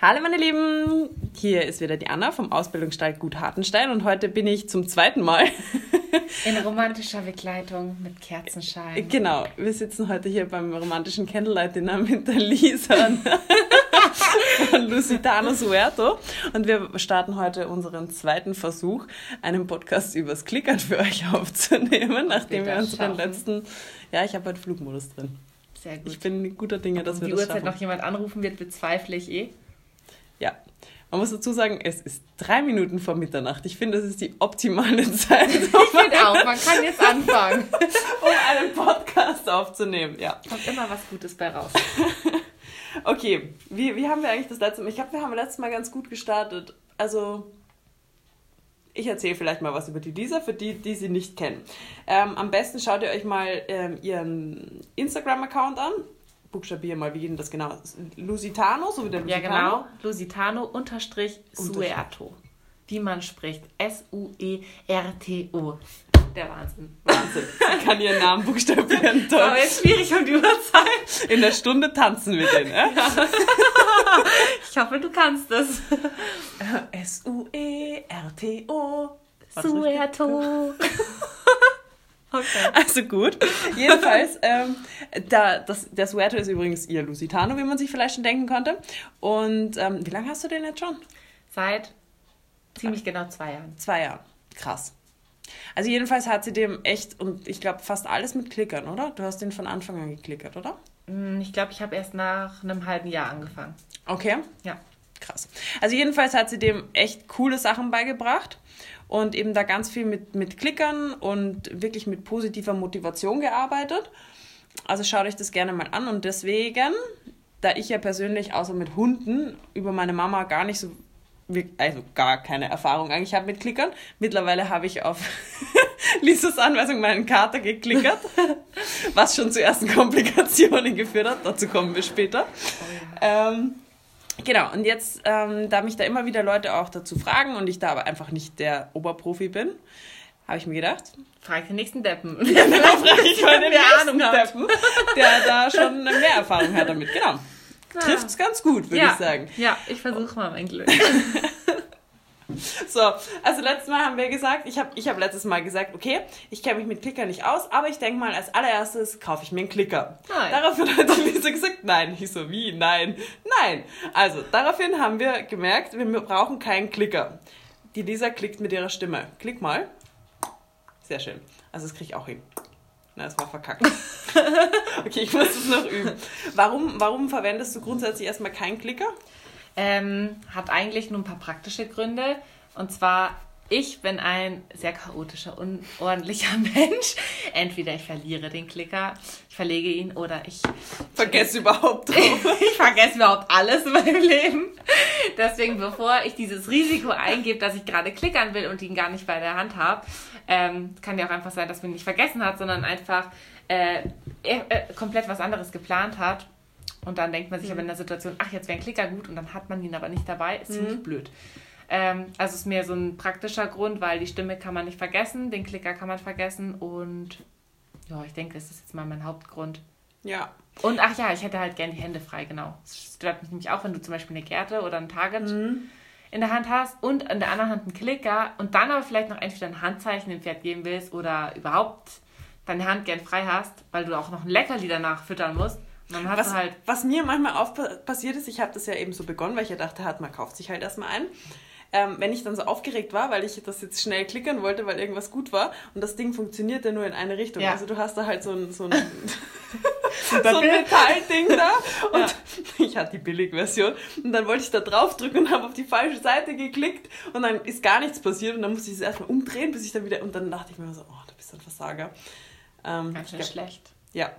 Hallo meine Lieben, hier ist wieder die Anna vom Ausbildungsstall Gut Hartenstein und heute bin ich zum zweiten Mal. In romantischer Begleitung mit Kerzenschein. Genau, wir sitzen heute hier beim romantischen Candlelight Dinner mit der Lisa von Lusitano Suerto und wir starten heute unseren zweiten Versuch, einen Podcast übers Klickern für euch aufzunehmen, nachdem wir unseren letzten, ja, ich habe heute Flugmodus drin. Sehr gut. Ich bin guter Dinge, dass um wir die das Uhrzeit schaffen. noch jemand anrufen wird, bezweifle ich eh. Ja. Man muss dazu sagen, es ist drei Minuten vor Mitternacht. Ich finde, das ist die optimale Zeit, Ich finde auch, man kann jetzt anfangen. um einen Podcast aufzunehmen. Ja. Kommt immer was Gutes bei raus. Okay, wie, wie haben wir eigentlich das letzte Mal? Ich glaube, wir haben letztes Mal ganz gut gestartet. Also, ich erzähle vielleicht mal was über die Lisa, für die, die sie nicht kennen. Ähm, am besten schaut ihr euch mal ähm, ihren Instagram-Account an. Buchstabier mal, wie geht denn das genau? Lusitano, so wie der Ja, Lusitano? genau. Lusitano unterstrich Suerto. Wie man spricht. S-U-E-R-T-O. Der Wahnsinn. Wahnsinn. Sie kann ihren Namen buchstabieren. Toll. Aber jetzt schwierig um die Uhrzeit. In der Stunde tanzen wir den, äh? Ich hoffe, du kannst es. S-U-E-R-T-O. Suerto. Okay. Also gut. Jedenfalls, ähm, da, das, der Suerto ist übrigens ihr Lusitano, wie man sich vielleicht schon denken konnte. Und ähm, wie lange hast du den jetzt schon? Seit ziemlich genau zwei Jahren. Zwei Jahre. Krass. Also jedenfalls hat sie dem echt, und ich glaube fast alles mit Klickern, oder? Du hast den von Anfang an geklickert, oder? Hm, Ich glaube, ich habe erst nach einem halben Jahr angefangen. Okay. Ja. Krass. Also jedenfalls hat sie dem echt coole Sachen beigebracht und eben da ganz viel mit, mit Klickern und wirklich mit positiver Motivation gearbeitet. Also schaut euch das gerne mal an und deswegen, da ich ja persönlich außer mit Hunden über meine Mama gar nicht so, also gar keine Erfahrung eigentlich habe mit Klickern. Mittlerweile habe ich auf Lisas Anweisung meinen Kater geklickert, was schon zu ersten Komplikationen geführt hat. Dazu kommen wir später. Ähm, Genau, und jetzt, ähm, da mich da immer wieder Leute auch dazu fragen und ich da aber einfach nicht der Oberprofi bin, habe ich mir gedacht, Frag den nächsten Deppen. dann frage ich mal den nächsten Ahnung. Deppen, der da schon mehr Erfahrung hat damit. Genau. Trifft's ganz gut, würde ja. ich sagen. Ja, ich versuche mal mein Glück. So, also letztes Mal haben wir gesagt, ich habe ich hab letztes Mal gesagt, okay, ich kenne mich mit Klicker nicht aus, aber ich denke mal, als allererstes kaufe ich mir einen Klicker. Nein. Daraufhin hat die Lisa gesagt, nein. Ich so, wie? Nein. Nein. Also, daraufhin haben wir gemerkt, wir brauchen keinen Klicker. Die Lisa klickt mit ihrer Stimme. Klick mal. Sehr schön. Also, das kriege ich auch hin. Na, das war verkackt. okay, ich muss es noch üben. Warum, warum verwendest du grundsätzlich erstmal keinen Klicker? Ähm, hat eigentlich nur ein paar praktische Gründe. Und zwar, ich bin ein sehr chaotischer, unordentlicher Mensch. Entweder ich verliere den Klicker, ich verlege ihn oder ich, Vergess überhaupt drauf. ich vergesse überhaupt alles in meinem Leben. Deswegen, bevor ich dieses Risiko eingebe, dass ich gerade klickern will und ihn gar nicht bei der Hand habe, ähm, kann ja auch einfach sein, dass man ihn nicht vergessen hat, sondern einfach äh, äh, komplett was anderes geplant hat. Und dann denkt man sich aber in der Situation, ach, jetzt wäre ein Klicker gut und dann hat man ihn aber nicht dabei. Ist ziemlich blöd. Ähm, also ist mehr so ein praktischer Grund, weil die Stimme kann man nicht vergessen, den Klicker kann man vergessen und ja, ich denke, das ist jetzt mal mein Hauptgrund. Ja. Und ach ja, ich hätte halt gern die Hände frei, genau. Das stört mich nämlich auch, wenn du zum Beispiel eine Gerte oder ein Target in der Hand hast und in der anderen Hand einen Klicker und dann aber vielleicht noch entweder ein Handzeichen dem Pferd geben willst oder überhaupt deine Hand gern frei hast, weil du auch noch ein Leckerli danach füttern musst. Dann hast Was, halt. was mir manchmal auf passiert ist, ich habe das ja eben so begonnen, weil ich ja dachte, hat, man kauft sich halt erstmal ein. Ähm, wenn ich dann so aufgeregt war, weil ich das jetzt schnell klickern wollte, weil irgendwas gut war und das Ding funktioniert ja nur in eine Richtung. Ja. Also du hast da halt so ein, so ein, so ein Metallding da und ich hatte die Billigversion und dann wollte ich da drauf drücken und habe auf die falsche Seite geklickt und dann ist gar nichts passiert und dann musste ich es erstmal umdrehen, bis ich dann wieder und dann dachte ich mir so, oh, du bist ein Versager. Ähm, Ganz schön ja, schlecht. ja,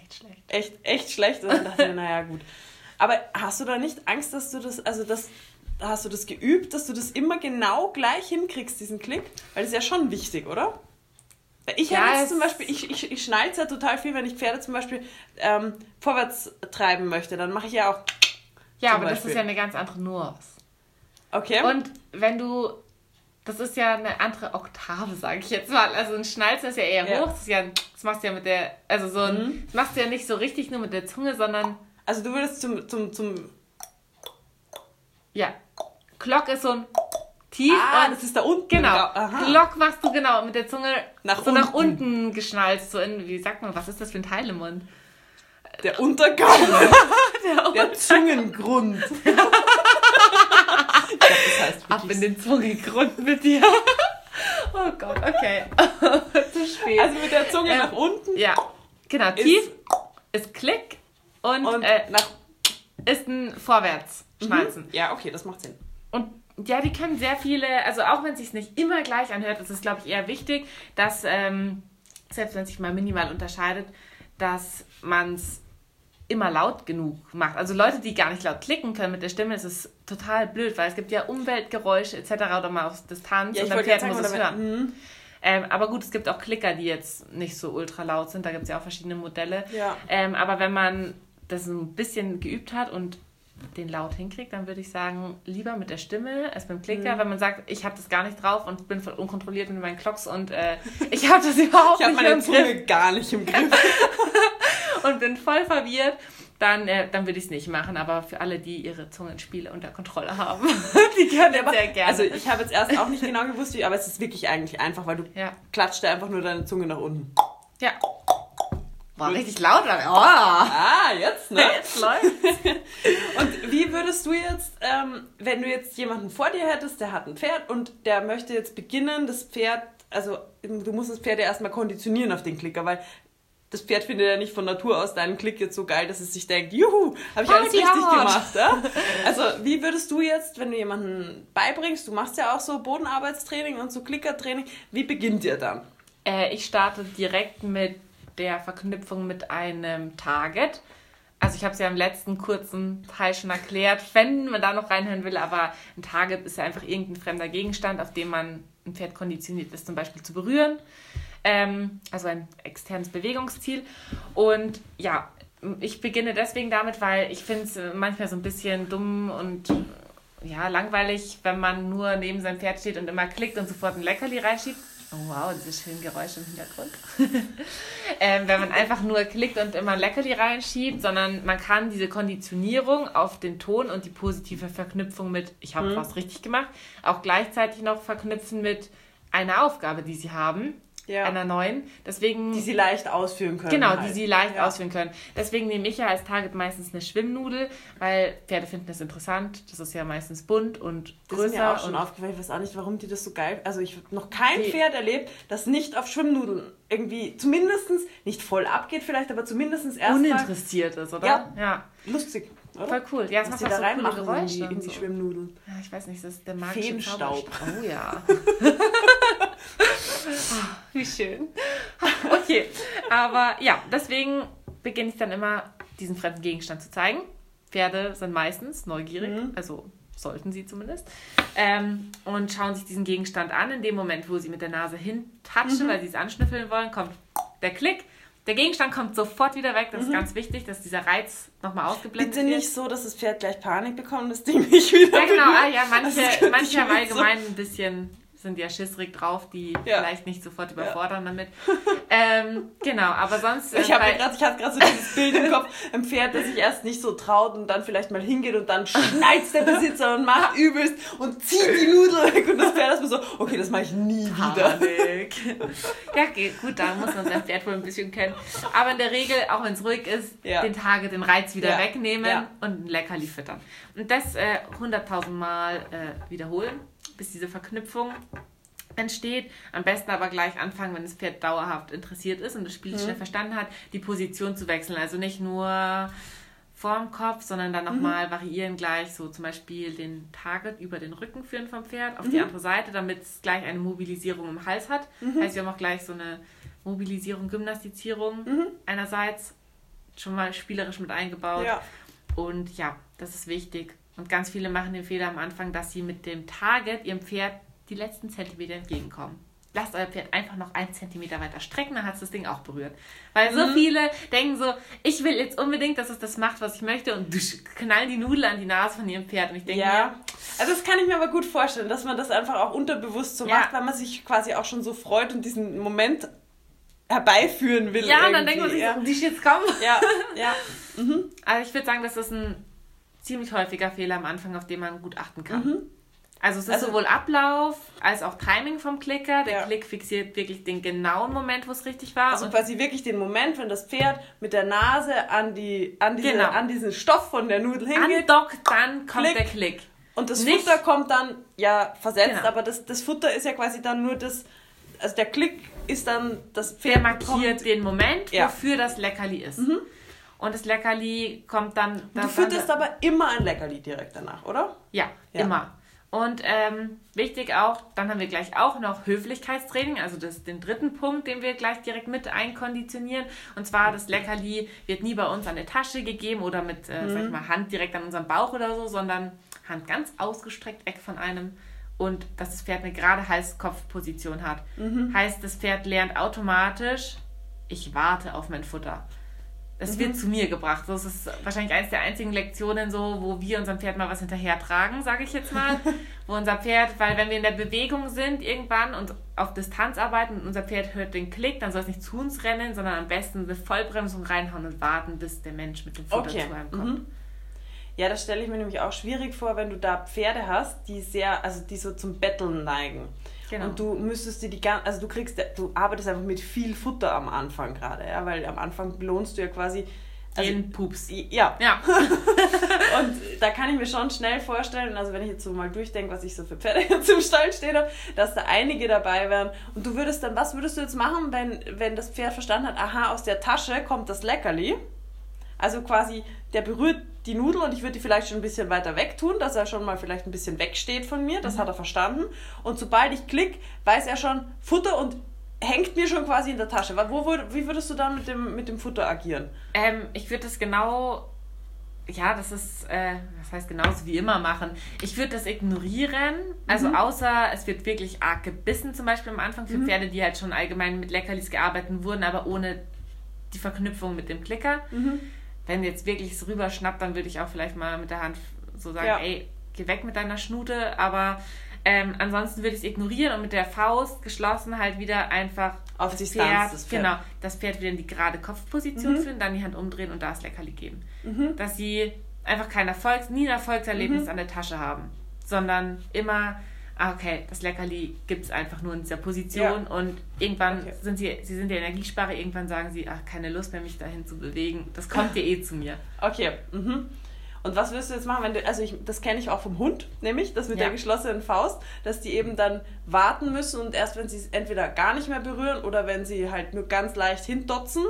Echt schlecht. echt, echt schlecht. Und dann dachte ich mir, naja, gut. Aber hast du da nicht Angst, dass du das, also das, hast du das geübt, dass du das immer genau gleich hinkriegst, diesen Klick? Weil das ist ja schon wichtig, oder? Weil Ich Ja, habe jetzt es- zum Beispiel, ich, ich, ich schneide ja total viel, wenn ich Pferde zum Beispiel ähm, vorwärts treiben möchte. Dann mache ich ja auch, Ja, aber das Beispiel. ist ja eine ganz andere Nuance. okay? Und wenn du, das ist ja eine andere Oktave, sage ich jetzt mal. Also ein Schnalzen ist ja eher Ja. hoch. Das, ist ja, das machst du ja mit der, also so ein, das machst du ja nicht so richtig nur mit der Zunge, sondern also du würdest zum, zum, zum Ja. Glock ist so ein tief. Ah, und das ist da unten. Genau. Aha. Glock machst du genau mit der Zunge Nach so nach unten. unten geschnallt. So in, wie sagt man, was ist das für ein Teil im Mund? Der Untergaumen. der Zungengrund. Ich glaube, das heißt Ab in den Zungengrund mit dir. Oh Gott, okay. Zu spät. Also mit der Zunge Ähm, nach unten ja, genau. Tief ist Klick und, und äh, nach ist ein Vorwärtsschnalzen. Ja, okay, das macht Sinn. Und ja, die können sehr viele, also auch wenn es sich nicht immer gleich anhört, ist es, glaube ich, eher wichtig, dass, ähm, selbst wenn es sich mal minimal unterscheidet, dass man es immer laut genug macht. Also Leute, die gar nicht laut klicken können mit der Stimme, ist es total blöd, weil es gibt ja Umweltgeräusche etc. oder mal aus Distanz Ja, und ich dann Pferd sagen, muss es hören. Mhm. Ähm, aber gut, es gibt auch Klicker, die jetzt nicht so ultra laut sind. Da gibt es ja auch verschiedene Modelle. Ja. Ähm, aber wenn man das ein bisschen geübt hat und den laut hinkriegt, dann würde ich sagen, lieber mit der Stimme als beim Klicker. Mhm. Wenn man sagt, ich habe das gar nicht drauf und bin voll unkontrolliert mit meinen Klocks und äh, ich habe das überhaupt Ich habe nicht meine im Griff Zunge gar nicht im Griff. und bin voll verwirrt, dann, äh, dann würde ich es nicht machen. Aber für alle, die ihre Zungenspiele unter Kontrolle haben, die können das sehr gerne. Also ich habe jetzt erst auch nicht genau gewusst, wie, aber es ist wirklich eigentlich einfach, weil du ja. klatscht da einfach nur deine Zunge nach unten. Ja. War richtig laut. oder? Oh. Ah, jetzt, ne? Jetzt läuft. Und wie würdest du jetzt, ähm, wenn du jetzt jemanden vor dir hättest, der hat ein Pferd und der möchte jetzt beginnen, das Pferd, also du musst das Pferd ja erstmal konditionieren auf den Klicker, weil das Pferd findet ja nicht von Natur aus deinen Klick jetzt so geil, dass es sich denkt, juhu, habe ich alles Party richtig hard. gemacht. Ja? Also wie würdest du jetzt, wenn du jemanden beibringst, du machst ja auch so Bodenarbeitstraining und so Klickertraining, wie beginnt ihr dann? Äh, ich starte direkt mit der Verknüpfung mit einem Target. Also ich habe es ja im letzten kurzen Teil schon erklärt, wenn man da noch reinhören will, aber ein Target ist ja einfach irgendein fremder Gegenstand, auf dem man ein Pferd konditioniert ist, zum Beispiel zu berühren. Ähm, also ein externes Bewegungsziel. Und ja, ich beginne deswegen damit, weil ich finde es manchmal so ein bisschen dumm und ja, langweilig, wenn man nur neben seinem Pferd steht und immer klickt und sofort ein Leckerli reinschiebt. Oh wow, diese schönen Geräusche im Hintergrund. ähm, wenn man einfach nur klickt und immer ein Leckerli reinschiebt, sondern man kann diese Konditionierung auf den Ton und die positive Verknüpfung mit ich habe was richtig gemacht, auch gleichzeitig noch verknüpfen mit einer Aufgabe, die sie haben, Ja. einer neuen. Deswegen Die sie leicht ausführen können. Genau, halt. die sie leicht Ja. ausführen können. Deswegen nehme ich ja als Target meistens eine Schwimmnudel, weil Pferde finden das interessant. Das ist ja meistens bunt und Das ist mir größer. auch schon aufgefallen. Ich weiß auch nicht, warum die das so geil. Also ich habe noch kein Die- Pferd erlebt, das nicht auf Schwimmnudeln irgendwie zumindest nicht voll abgeht, vielleicht, aber zumindest erstmal uninteressiert ist, oder? Ja. ja. lustig. Oder? Voll cool. Ja, es macht auch da so coole reinmachen in Geräusche. die, in die so. Schwimmnudeln. Ja, ich weiß nicht, das ist der magische Feenstaub. Oh ja. Wie schön. Okay, aber ja, deswegen beginne ich dann immer, diesen fremden Gegenstand zu zeigen. Pferde sind meistens neugierig, Mhm. also sollten sie zumindest, ähm, und schauen sich diesen Gegenstand an. In dem Moment, wo sie mit der Nase hintatschen, Mhm. weil sie es anschnüffeln wollen, kommt der Klick. Der Gegenstand kommt sofort wieder weg. Das ist ganz wichtig, dass dieser Reiz nochmal ausgeblendet Mhm. Bitte wird. nicht so, dass das Pferd gleich Panik bekommt und das Ding nicht wieder Ja, genau. Ah, ja, manche, manche haben mir so- allgemein ein bisschen, sind ja schissrig drauf, die Ja. vielleicht nicht sofort überfordern damit. Ähm, genau, aber sonst. äh, Ich, hab bei- mir grad, ich hatte gerade so dieses Bild im Kopf, ein Pferd, das sich erst nicht so traut und dann vielleicht mal hingeht und dann schneizt der Besitzer und macht übelst und zieht die Nudel weg und das Pferd ist mir so, okay, das mache ich nie wieder. Ja, gut, da muss man sein Pferd wohl ein bisschen kennen. Aber in der Regel, auch wenn es ruhig ist, Ja. den Tage den Reiz wieder Ja. wegnehmen Ja. und ein Leckerli füttern. Und das äh, 100.000 Mal äh, wiederholen, bis diese Verknüpfung entsteht. Am besten aber gleich anfangen, wenn das Pferd dauerhaft interessiert ist und das Spiel schnell verstanden hat, die Position zu wechseln. Also nicht nur vorm Kopf, sondern dann nochmal variieren gleich, so zum Beispiel den Target über den Rücken führen vom Pferd auf die andere Seite, damit es gleich eine Mobilisierung im Hals hat. Heißt, wir haben auch gleich so eine Mobilisierung, Gymnastizierung einerseits schon mal spielerisch mit eingebaut. Ja. Und ja, das ist wichtig. Und ganz viele machen den Fehler am Anfang, dass sie mit dem Target ihrem Pferd die letzten Zentimeter entgegenkommen. Lasst euer Pferd einfach noch einen Zentimeter weiter strecken, dann hat es das Ding auch berührt. Weil Mhm. so viele denken so, ich will jetzt unbedingt, dass es das macht, was ich möchte und knallen die Nudel an die Nase von ihrem Pferd. Und ich denke Ja, also das kann ich mir aber gut vorstellen, dass man das einfach auch unterbewusst so Ja. macht, weil man sich quasi auch schon so freut und diesen Moment herbeiführen will. mir, ja, und dann irgendwie. denkt man sich ja. so, die jetzt kommen. ja, ja. Also ich würde sagen, das ist ein ziemlich häufiger Fehler am Anfang, auf den man gut achten kann. Mhm. Also es ist also, sowohl Ablauf als auch Timing vom Klicker. Der ja. Klick fixiert wirklich den genauen Moment, wo es richtig war. Also quasi wirklich den Moment, wenn das Pferd mit der Nase an, die, an, diese, genau. an diesen Stoff von der Nudel hingeht. Andockt, dann kommt Klick. der Klick. Und das Nicht, Futter kommt dann, ja, versetzt, genau. aber das, das Futter ist ja quasi dann nur das, also der Klick ist dann das Pferd. Der markiert den Moment, ja. wofür das Leckerli ist. Mhm. Und das Leckerli kommt dann. Du fütterst aber immer ein Leckerli direkt danach, oder? Ja, ja. immer. Und ähm, wichtig auch, dann haben wir gleich auch noch Höflichkeitstraining, also das, den dritten Punkt, den wir gleich direkt mit einkonditionieren. Und zwar, das Leckerli wird nie bei uns an der Tasche gegeben oder mit, äh, mhm. sag ich mal, Hand direkt an unserem Bauch oder so, sondern Hand ganz ausgestreckt weg von einem und dass das Pferd eine gerade Hals-Kopf-Position hat. Mhm. Heißt, das Pferd lernt automatisch, ich warte auf mein Futter. Es mhm. wird zu mir gebracht. Das ist wahrscheinlich eines der einzigen Lektionen, so, wo wir unserem Pferd mal was hinterher tragen, sage ich jetzt mal. wo unser Pferd, weil wenn wir in der Bewegung sind irgendwann und auf Distanz arbeiten und unser Pferd hört den Klick, dann soll es nicht zu uns rennen, sondern am besten eine Vollbremsung reinhauen und warten, bis der Mensch mit dem Futter okay. zu einem kommt. Mhm. Ja, das stelle ich mir nämlich auch schwierig vor, wenn du da Pferde hast, die sehr, also die so zum Betteln neigen. Genau. Und du müsstest dir die ganze, also du kriegst, du arbeitest einfach mit viel Futter am Anfang gerade, ja, weil am Anfang belohnst du ja quasi also, den Pups. Ja. ja. und da kann ich mir schon schnell vorstellen, also wenn ich jetzt so mal durchdenke, was ich so für Pferde jetzt im Stall stehe, dass da einige dabei wären. Und du würdest dann, was würdest du jetzt machen, wenn, wenn das Pferd verstanden hat, aha, aus der Tasche kommt das Leckerli? Also quasi, der berührt die Nudel und ich würde die vielleicht schon ein bisschen weiter weg tun, dass er schon mal vielleicht ein bisschen wegsteht von mir. Das mhm. hat er verstanden. Und sobald ich klick, weiß er schon Futter und hängt mir schon quasi in der Tasche. Wo, wo, wie würdest du dann mit dem, mit dem Futter agieren? Ähm, ich würde das genau, ja, das ist, äh, das heißt genauso wie immer machen. Ich würde das ignorieren. Also mhm. außer es wird wirklich arg gebissen, zum Beispiel am Anfang für mhm. Pferde, die halt schon allgemein mit Leckerlis gearbeitet wurden, aber ohne die Verknüpfung mit dem Klicker. Mhm wenn jetzt wirklich es rüberschnappt, dann würde ich auch vielleicht mal mit der Hand so sagen, ja. ey, geh weg mit deiner Schnute. Aber ähm, ansonsten würde ich es ignorieren und mit der Faust geschlossen halt wieder einfach auf das Distanz Pferd, das Pferd. Genau, das Pferd wieder in die gerade Kopfposition mhm. führen, dann die Hand umdrehen und da das Leckerli geben. Mhm. Dass sie einfach kein Erfolg, nie ein Erfolgserlebnis mhm. an der Tasche haben, sondern immer okay, das Leckerli gibt es einfach nur in dieser Position ja. und irgendwann okay. sind sie, sie sind der Energiesparer, irgendwann sagen sie, ach, keine Lust mehr, mich dahin zu bewegen. Das kommt ja eh zu mir. Okay. Mhm. Und was wirst du jetzt machen, wenn du, also ich, das kenne ich auch vom Hund, nämlich das mit ja. der geschlossenen Faust, dass die eben dann warten müssen und erst wenn sie es entweder gar nicht mehr berühren oder wenn sie halt nur ganz leicht hindotzen,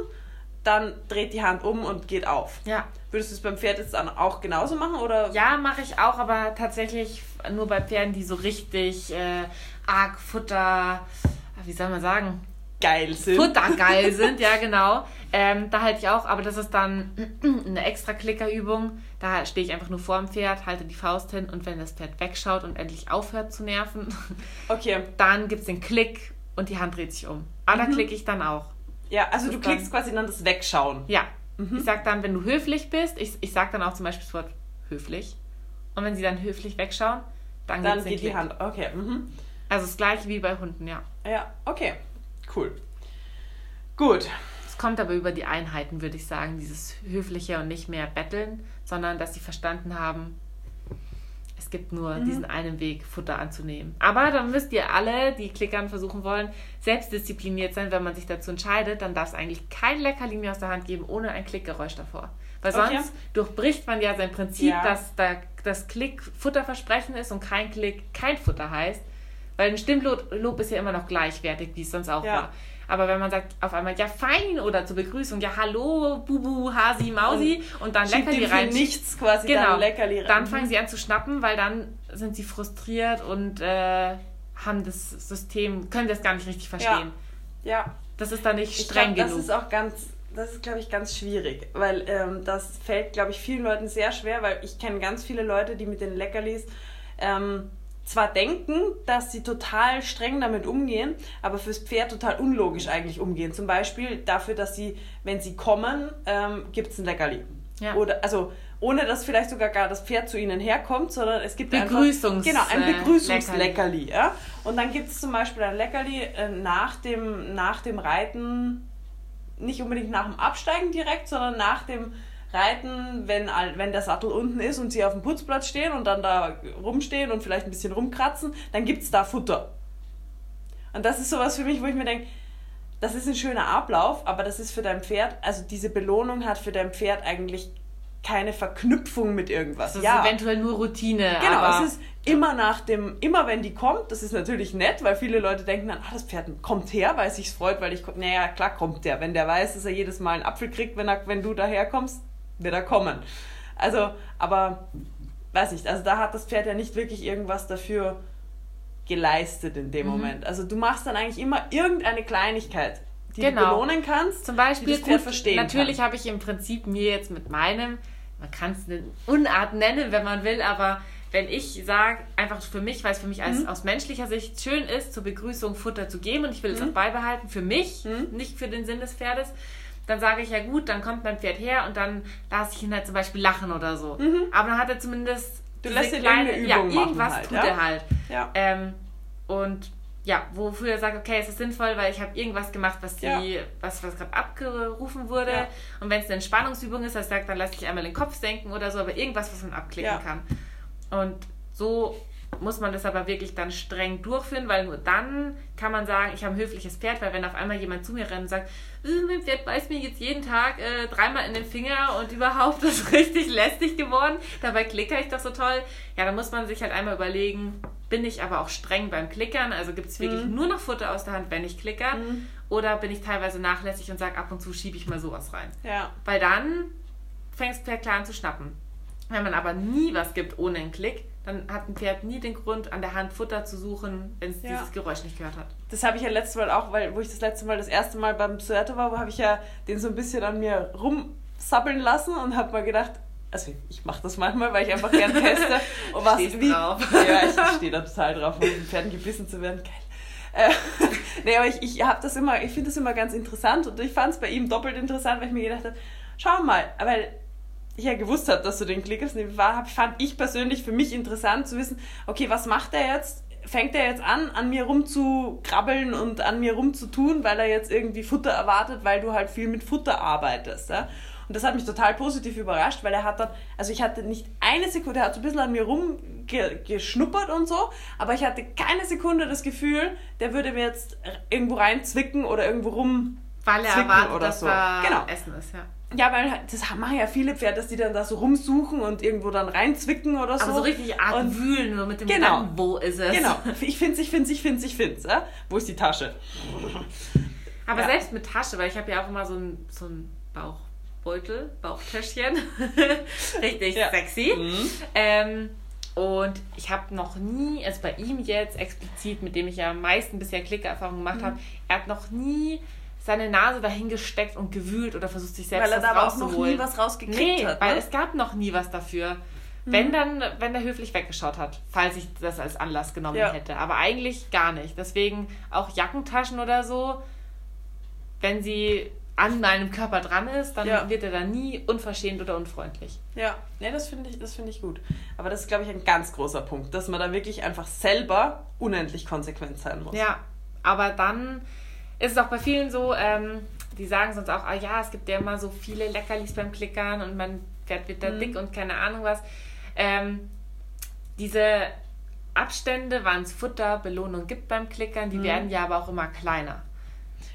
dann dreht die Hand um und geht auf. Ja. Würdest du es beim Pferd jetzt dann auch genauso machen? Oder? Ja, mache ich auch, aber tatsächlich nur bei Pferden, die so richtig äh, arg Futter, wie soll man sagen? Geil sind. Futtergeil sind, ja genau. Ähm, da halte ich auch, aber das ist dann eine extra Klickerübung. Da stehe ich einfach nur vor dem Pferd, halte die Faust hin und wenn das Pferd wegschaut und endlich aufhört zu nerven, okay. dann gibt es den Klick und die Hand dreht sich um. Aber mhm. da klicke ich dann auch. Ja, also du klickst quasi dann das Wegschauen. Ja. Mhm. Ich sag dann, wenn du höflich bist, ich, ich sag dann auch zum Beispiel das Wort höflich. Und wenn sie dann höflich wegschauen, dann, dann geht die Hand. Okay. Mhm. Also das gleiche wie bei Hunden, ja. Ja, okay. Cool. Gut. Es kommt aber über die Einheiten, würde ich sagen, dieses höfliche und nicht mehr betteln, sondern dass sie verstanden haben, es gibt nur mhm. diesen einen Weg, Futter anzunehmen. Aber dann müsst ihr alle, die Klickern versuchen wollen, selbstdiszipliniert sein, wenn man sich dazu entscheidet. Dann darf es eigentlich kein Leckerli mehr aus der Hand geben, ohne ein Klickgeräusch davor. Weil sonst okay. durchbricht man ja sein Prinzip, ja. dass da, das Klick Futterversprechen ist und kein Klick kein Futter heißt. Weil ein Stimmlob ist ja immer noch gleichwertig, wie es sonst auch ja. war. Aber wenn man sagt auf einmal, ja, fein oder zur Begrüßung, ja, hallo, Bubu, Hasi, Mausi und, und dann Leckerli rein. nichts quasi genau, dann Leckerli rein. Dann fangen sie an zu schnappen, weil dann sind sie frustriert und äh, haben das System, können das gar nicht richtig verstehen. Ja. ja. Das ist dann nicht streng glaub, genug. Das ist auch ganz, das ist, glaube ich, ganz schwierig, weil ähm, das fällt, glaube ich, vielen Leuten sehr schwer, weil ich kenne ganz viele Leute, die mit den Leckerlis ähm, zwar denken, dass sie total streng damit umgehen, aber fürs Pferd total unlogisch eigentlich umgehen. Zum Beispiel dafür, dass sie, wenn sie kommen, ähm, gibt es ein Leckerli. Ja. Oder, also ohne dass vielleicht sogar gar das Pferd zu ihnen herkommt, sondern es gibt Begrüßungs einfach genau, ein äh, Begrüßungsleckerli. Ja? Und dann gibt es zum Beispiel ein Leckerli äh, nach, dem, nach dem Reiten, nicht unbedingt nach dem Absteigen direkt, sondern nach dem reiten, wenn, wenn der Sattel unten ist und sie auf dem Putzplatz stehen und dann da rumstehen und vielleicht ein bisschen rumkratzen, dann gibt es da Futter. Und das ist sowas für mich, wo ich mir denke, das ist ein schöner Ablauf, aber das ist für dein Pferd, also diese Belohnung hat für dein Pferd eigentlich keine Verknüpfung mit irgendwas. Das ist ja. eventuell nur Routine. Genau, es ist immer nach dem, immer wenn die kommt, das ist natürlich nett, weil viele Leute denken dann, ah, das Pferd kommt her, weil es sich freut, weil ich, naja, klar kommt der. Wenn der weiß, dass er jedes Mal einen Apfel kriegt, wenn, er, wenn du daherkommst, wird er kommen. Also, aber, weiß nicht, also da hat das Pferd ja nicht wirklich irgendwas dafür geleistet in dem mhm. Moment. Also du machst dann eigentlich immer irgendeine Kleinigkeit, die genau. du belohnen kannst. Zum Beispiel, die das Pferd gut, verstehen natürlich habe ich im Prinzip mir jetzt mit meinem man kann es eine Unart nennen, wenn man will, aber wenn ich sage, einfach für mich, weil es für mich als, mhm. aus menschlicher Sicht schön ist, zur Begrüßung Futter zu geben und ich will es mhm. auch beibehalten, für mich, mhm. nicht für den Sinn des Pferdes, dann sage ich ja gut, dann kommt mein Pferd her und dann lasse ich ihn halt zum Beispiel lachen oder so. Mhm. Aber dann hat er zumindest du lässt kleine, Übung ja, irgendwas halt, tut ja? er halt. Ja. Ähm, und ja, wofür er sagt, okay, es ist sinnvoll, weil ich habe irgendwas gemacht, was die, ja. was, was gerade abgerufen wurde. Ja. Und wenn es eine Entspannungsübung ist, dass er sagt, dann lasse ich einmal den Kopf senken oder so, aber irgendwas, was man abklicken kann. Und so muss man das aber wirklich dann streng durchführen, weil nur dann kann man sagen, ich habe ein höfliches Pferd, weil wenn auf einmal jemand zu mir rennt und sagt, äh, mein Pferd beißt mir jetzt jeden Tag äh, dreimal in den Finger und überhaupt ist richtig lästig geworden, dabei klicker ich doch so toll, ja, dann muss man sich halt einmal überlegen, bin ich aber auch streng beim Klickern, also gibt es wirklich mhm. nur noch Futter aus der Hand, wenn ich klicker, mhm. oder bin ich teilweise nachlässig und sage, ab und zu schiebe ich mal sowas rein. Ja. Weil dann fängst per klar an zu schnappen. Wenn man aber nie was gibt ohne einen Klick, dann hat ein Pferd nie den Grund, an der Hand Futter zu suchen, wenn es ja. dieses Geräusch nicht gehört hat. Das habe ich ja letztes Mal auch, weil wo ich das letzte Mal das erste Mal beim Suerte war, habe ich ja den so ein bisschen an mir rumsappeln lassen und habe mal gedacht, also ich mache das manchmal, weil ich einfach gern teste. Und was, wie, drauf. Ja, ich stehe da total drauf, um den Pferden gebissen zu werden. Geil. Äh, nee, aber ich, ich habe das immer, ich finde das immer ganz interessant und ich fand es bei ihm doppelt interessant, weil ich mir gedacht habe, schau mal, weil ja gewusst habe, dass du den klickerst, war, fand ich persönlich für mich interessant zu wissen, okay, was macht er jetzt? Fängt er jetzt an, an mir rumzukrabbeln und an mir rumzutun, weil er jetzt irgendwie Futter erwartet, weil du halt viel mit Futter arbeitest. Ja? Und das hat mich total positiv überrascht, weil er hat dann, also ich hatte nicht eine Sekunde, er hat so ein bisschen an mir rumgeschnuppert und so, aber ich hatte keine Sekunde das Gefühl, der würde mir jetzt irgendwo reinzwicken oder irgendwo rum. Weil er erwartet, oder dass so. da genau. Essen ist, ja. Ja, weil das machen ja viele Pferde, dass die dann da so rumsuchen und irgendwo dann reinzwicken oder so. Aber so richtig arg und wühlen, so mit dem genau, Gedanken, wo ist es? Genau, ich find's, ich find's, ich find's, ich find's. Ja? Wo ist die Tasche? Aber ja. selbst mit Tasche, weil ich habe ja auch immer so einen so Bauch. Beutel, Bauchtäschchen. Richtig ja. sexy. Mhm. Ähm, und ich habe noch nie, also bei ihm jetzt explizit, mit dem ich ja am meisten bisher Klickerfahrung gemacht mhm. habe, er hat noch nie seine Nase dahin gesteckt und gewühlt oder versucht sich selbst weil er da auch noch nie was rausgekriegt nee, hat. Ne? Weil es gab noch nie was dafür. Mhm. Wenn dann, wenn er höflich weggeschaut hat, falls ich das als Anlass genommen ja. hätte. Aber eigentlich gar nicht. Deswegen auch Jackentaschen oder so, wenn sie an meinem Körper dran ist, dann ja. wird er da nie unverschämt oder unfreundlich. Ja, ja das finde ich, find ich gut. Aber das ist, glaube ich, ein ganz großer Punkt, dass man da wirklich einfach selber unendlich konsequent sein muss. Ja, aber dann ist es auch bei vielen so, ähm, die sagen sonst auch, ah ja, es gibt ja immer so viele Leckerlis beim Klickern und man wird, wird da mhm. dick und keine Ahnung was. Ähm, diese Abstände, wann es Futter, Belohnung gibt beim Klickern, die mhm. werden ja aber auch immer kleiner.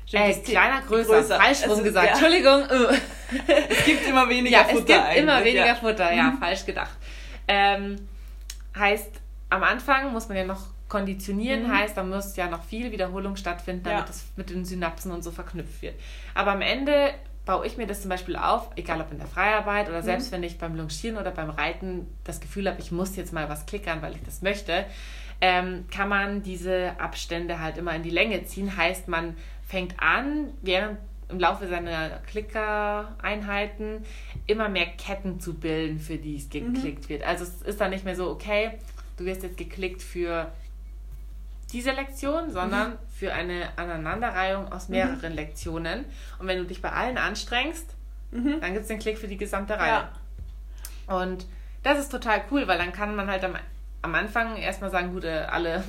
Stimmt, äh, kleiner, größer, größer. falsch rum gesagt. Ja. Entschuldigung. es gibt immer weniger ja, Futter. Es gibt immer weniger ja. Futter, ja, mhm. falsch gedacht. Ähm, heißt, am Anfang muss man ja noch konditionieren, mhm. heißt, da muss ja noch viel Wiederholung stattfinden, damit es mit den Synapsen und so verknüpft wird. Aber am Ende baue ich mir das zum Beispiel auf, egal ob in der Freiarbeit oder selbst mhm. wenn ich beim Longieren oder beim Reiten das Gefühl habe, ich muss jetzt mal was klickern, weil ich das möchte, ähm, kann man diese Abstände halt immer in die Länge ziehen. Heißt, man fängt an, während im Laufe seiner Klicker-Einheiten immer mehr Ketten zu bilden, für die es mhm. geklickt mhm. wird. Also es ist dann nicht mehr so, okay, du wirst jetzt geklickt für diese Lektion, sondern mhm. für eine Aneinanderreihung aus mhm. mehreren mhm. Lektionen. Und wenn du dich bei allen anstrengst, mhm. dann gibt es den Klick für die gesamte Reihe. Ja. Und das ist total cool, weil dann kann man halt am, am Anfang erstmal sagen, gut, äh, alle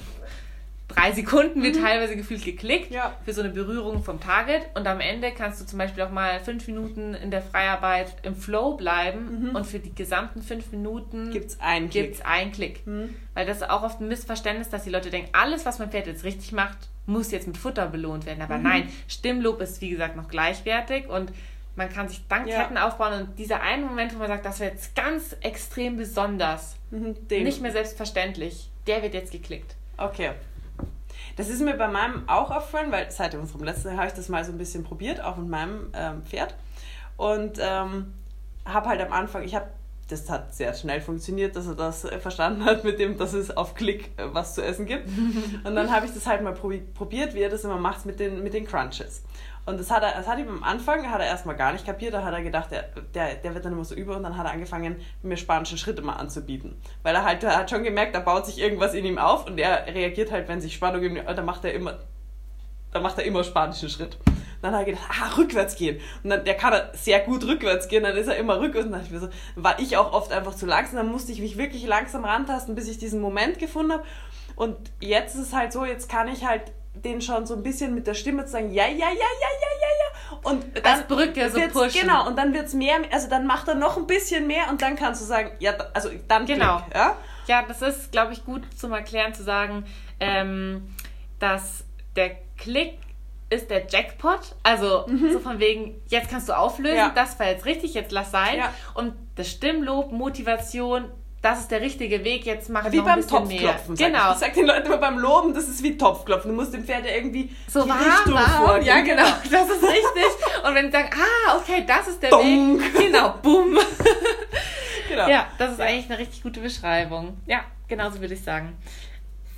drei Sekunden wird teilweise gefühlt geklickt Ja. für so eine Berührung vom Target und am Ende kannst du zum Beispiel auch mal fünf Minuten in der Freiarbeit im Flow bleiben und für die gesamten fünf Minuten Gibt's einen Klick. gibt's einen Klick. Weil das ist auch oft ein Missverständnis, dass die Leute denken, alles, was mein Pferd jetzt richtig macht, muss jetzt mit Futter belohnt werden. Aber nein, Stimmlob ist wie gesagt noch gleichwertig und man kann sich dann Ja. Ketten aufbauen und dieser eine Moment, wo man sagt, das wäre jetzt ganz extrem besonders, Mhm, nicht mehr selbstverständlich, der wird jetzt geklickt. Okay. Das ist mir bei meinem auch aufgefallen, weil seit unserem letzten habe ich das mal so ein bisschen probiert, auch mit meinem ähm, Pferd. Und ähm, habe halt am Anfang, ich habe, das hat sehr schnell funktioniert, dass er das äh, verstanden hat, mit dem, dass es auf Klick äh, was zu essen gibt. Und dann habe ich das halt mal probi probiert, wie er das immer macht mit den, mit den Crunches. Und das hat er, das hat ihm am Anfang, hat er erstmal gar nicht kapiert, da hat er gedacht, der, der, der wird dann immer so über und dann hat er angefangen, mir spanische Schritte mal anzubieten. Weil er halt, er hat schon gemerkt, da baut sich irgendwas in ihm auf und er reagiert halt, wenn sich Spannung in ihm, da macht er immer, da macht er immer spanischen Schritt. Dann hat er gedacht, ah, rückwärts gehen. Und dann, der kann sehr gut rückwärts gehen, dann ist er immer rückwärts. Und dann ich so, war ich auch oft einfach zu langsam, dann musste ich mich wirklich langsam rantasten, bis ich diesen Moment gefunden habe. Und jetzt ist es halt so, jetzt kann ich halt den schon so ein bisschen mit der Stimme sagen, ja, ja, ja, ja, ja, ja, ja. Und dann Als Brücke so wird's- pushen. Genau, und dann wird es mehr, also dann macht er noch ein bisschen mehr und dann kannst du sagen, ja, also dann Genau. Klick, ja? Ja, das ist, glaube ich, gut zum Erklären zu sagen, ähm, dass der Klick ist der Jackpot. Also so von wegen, jetzt kannst du auflösen, Mhm. Ja. das war jetzt richtig, jetzt lass sein. Ja. Und das Stimmlob, Motivation, das ist der richtige Weg, jetzt mach Wie noch ein beim bisschen mehr. Topfklopfen. Sag Genau. Ich. ich sag den Leuten immer beim Loben, das ist wie Topfklopfen. Du musst dem Pferd ja irgendwie So die warm, Richtung warm. vorgeben. Ja, genau. Das ist richtig. Und wenn die sagen, ah, okay, das ist der Dong. Weg. Genau, bumm. genau. Ja, das ist eigentlich eine richtig gute Beschreibung. Ja, genauso würde ich sagen.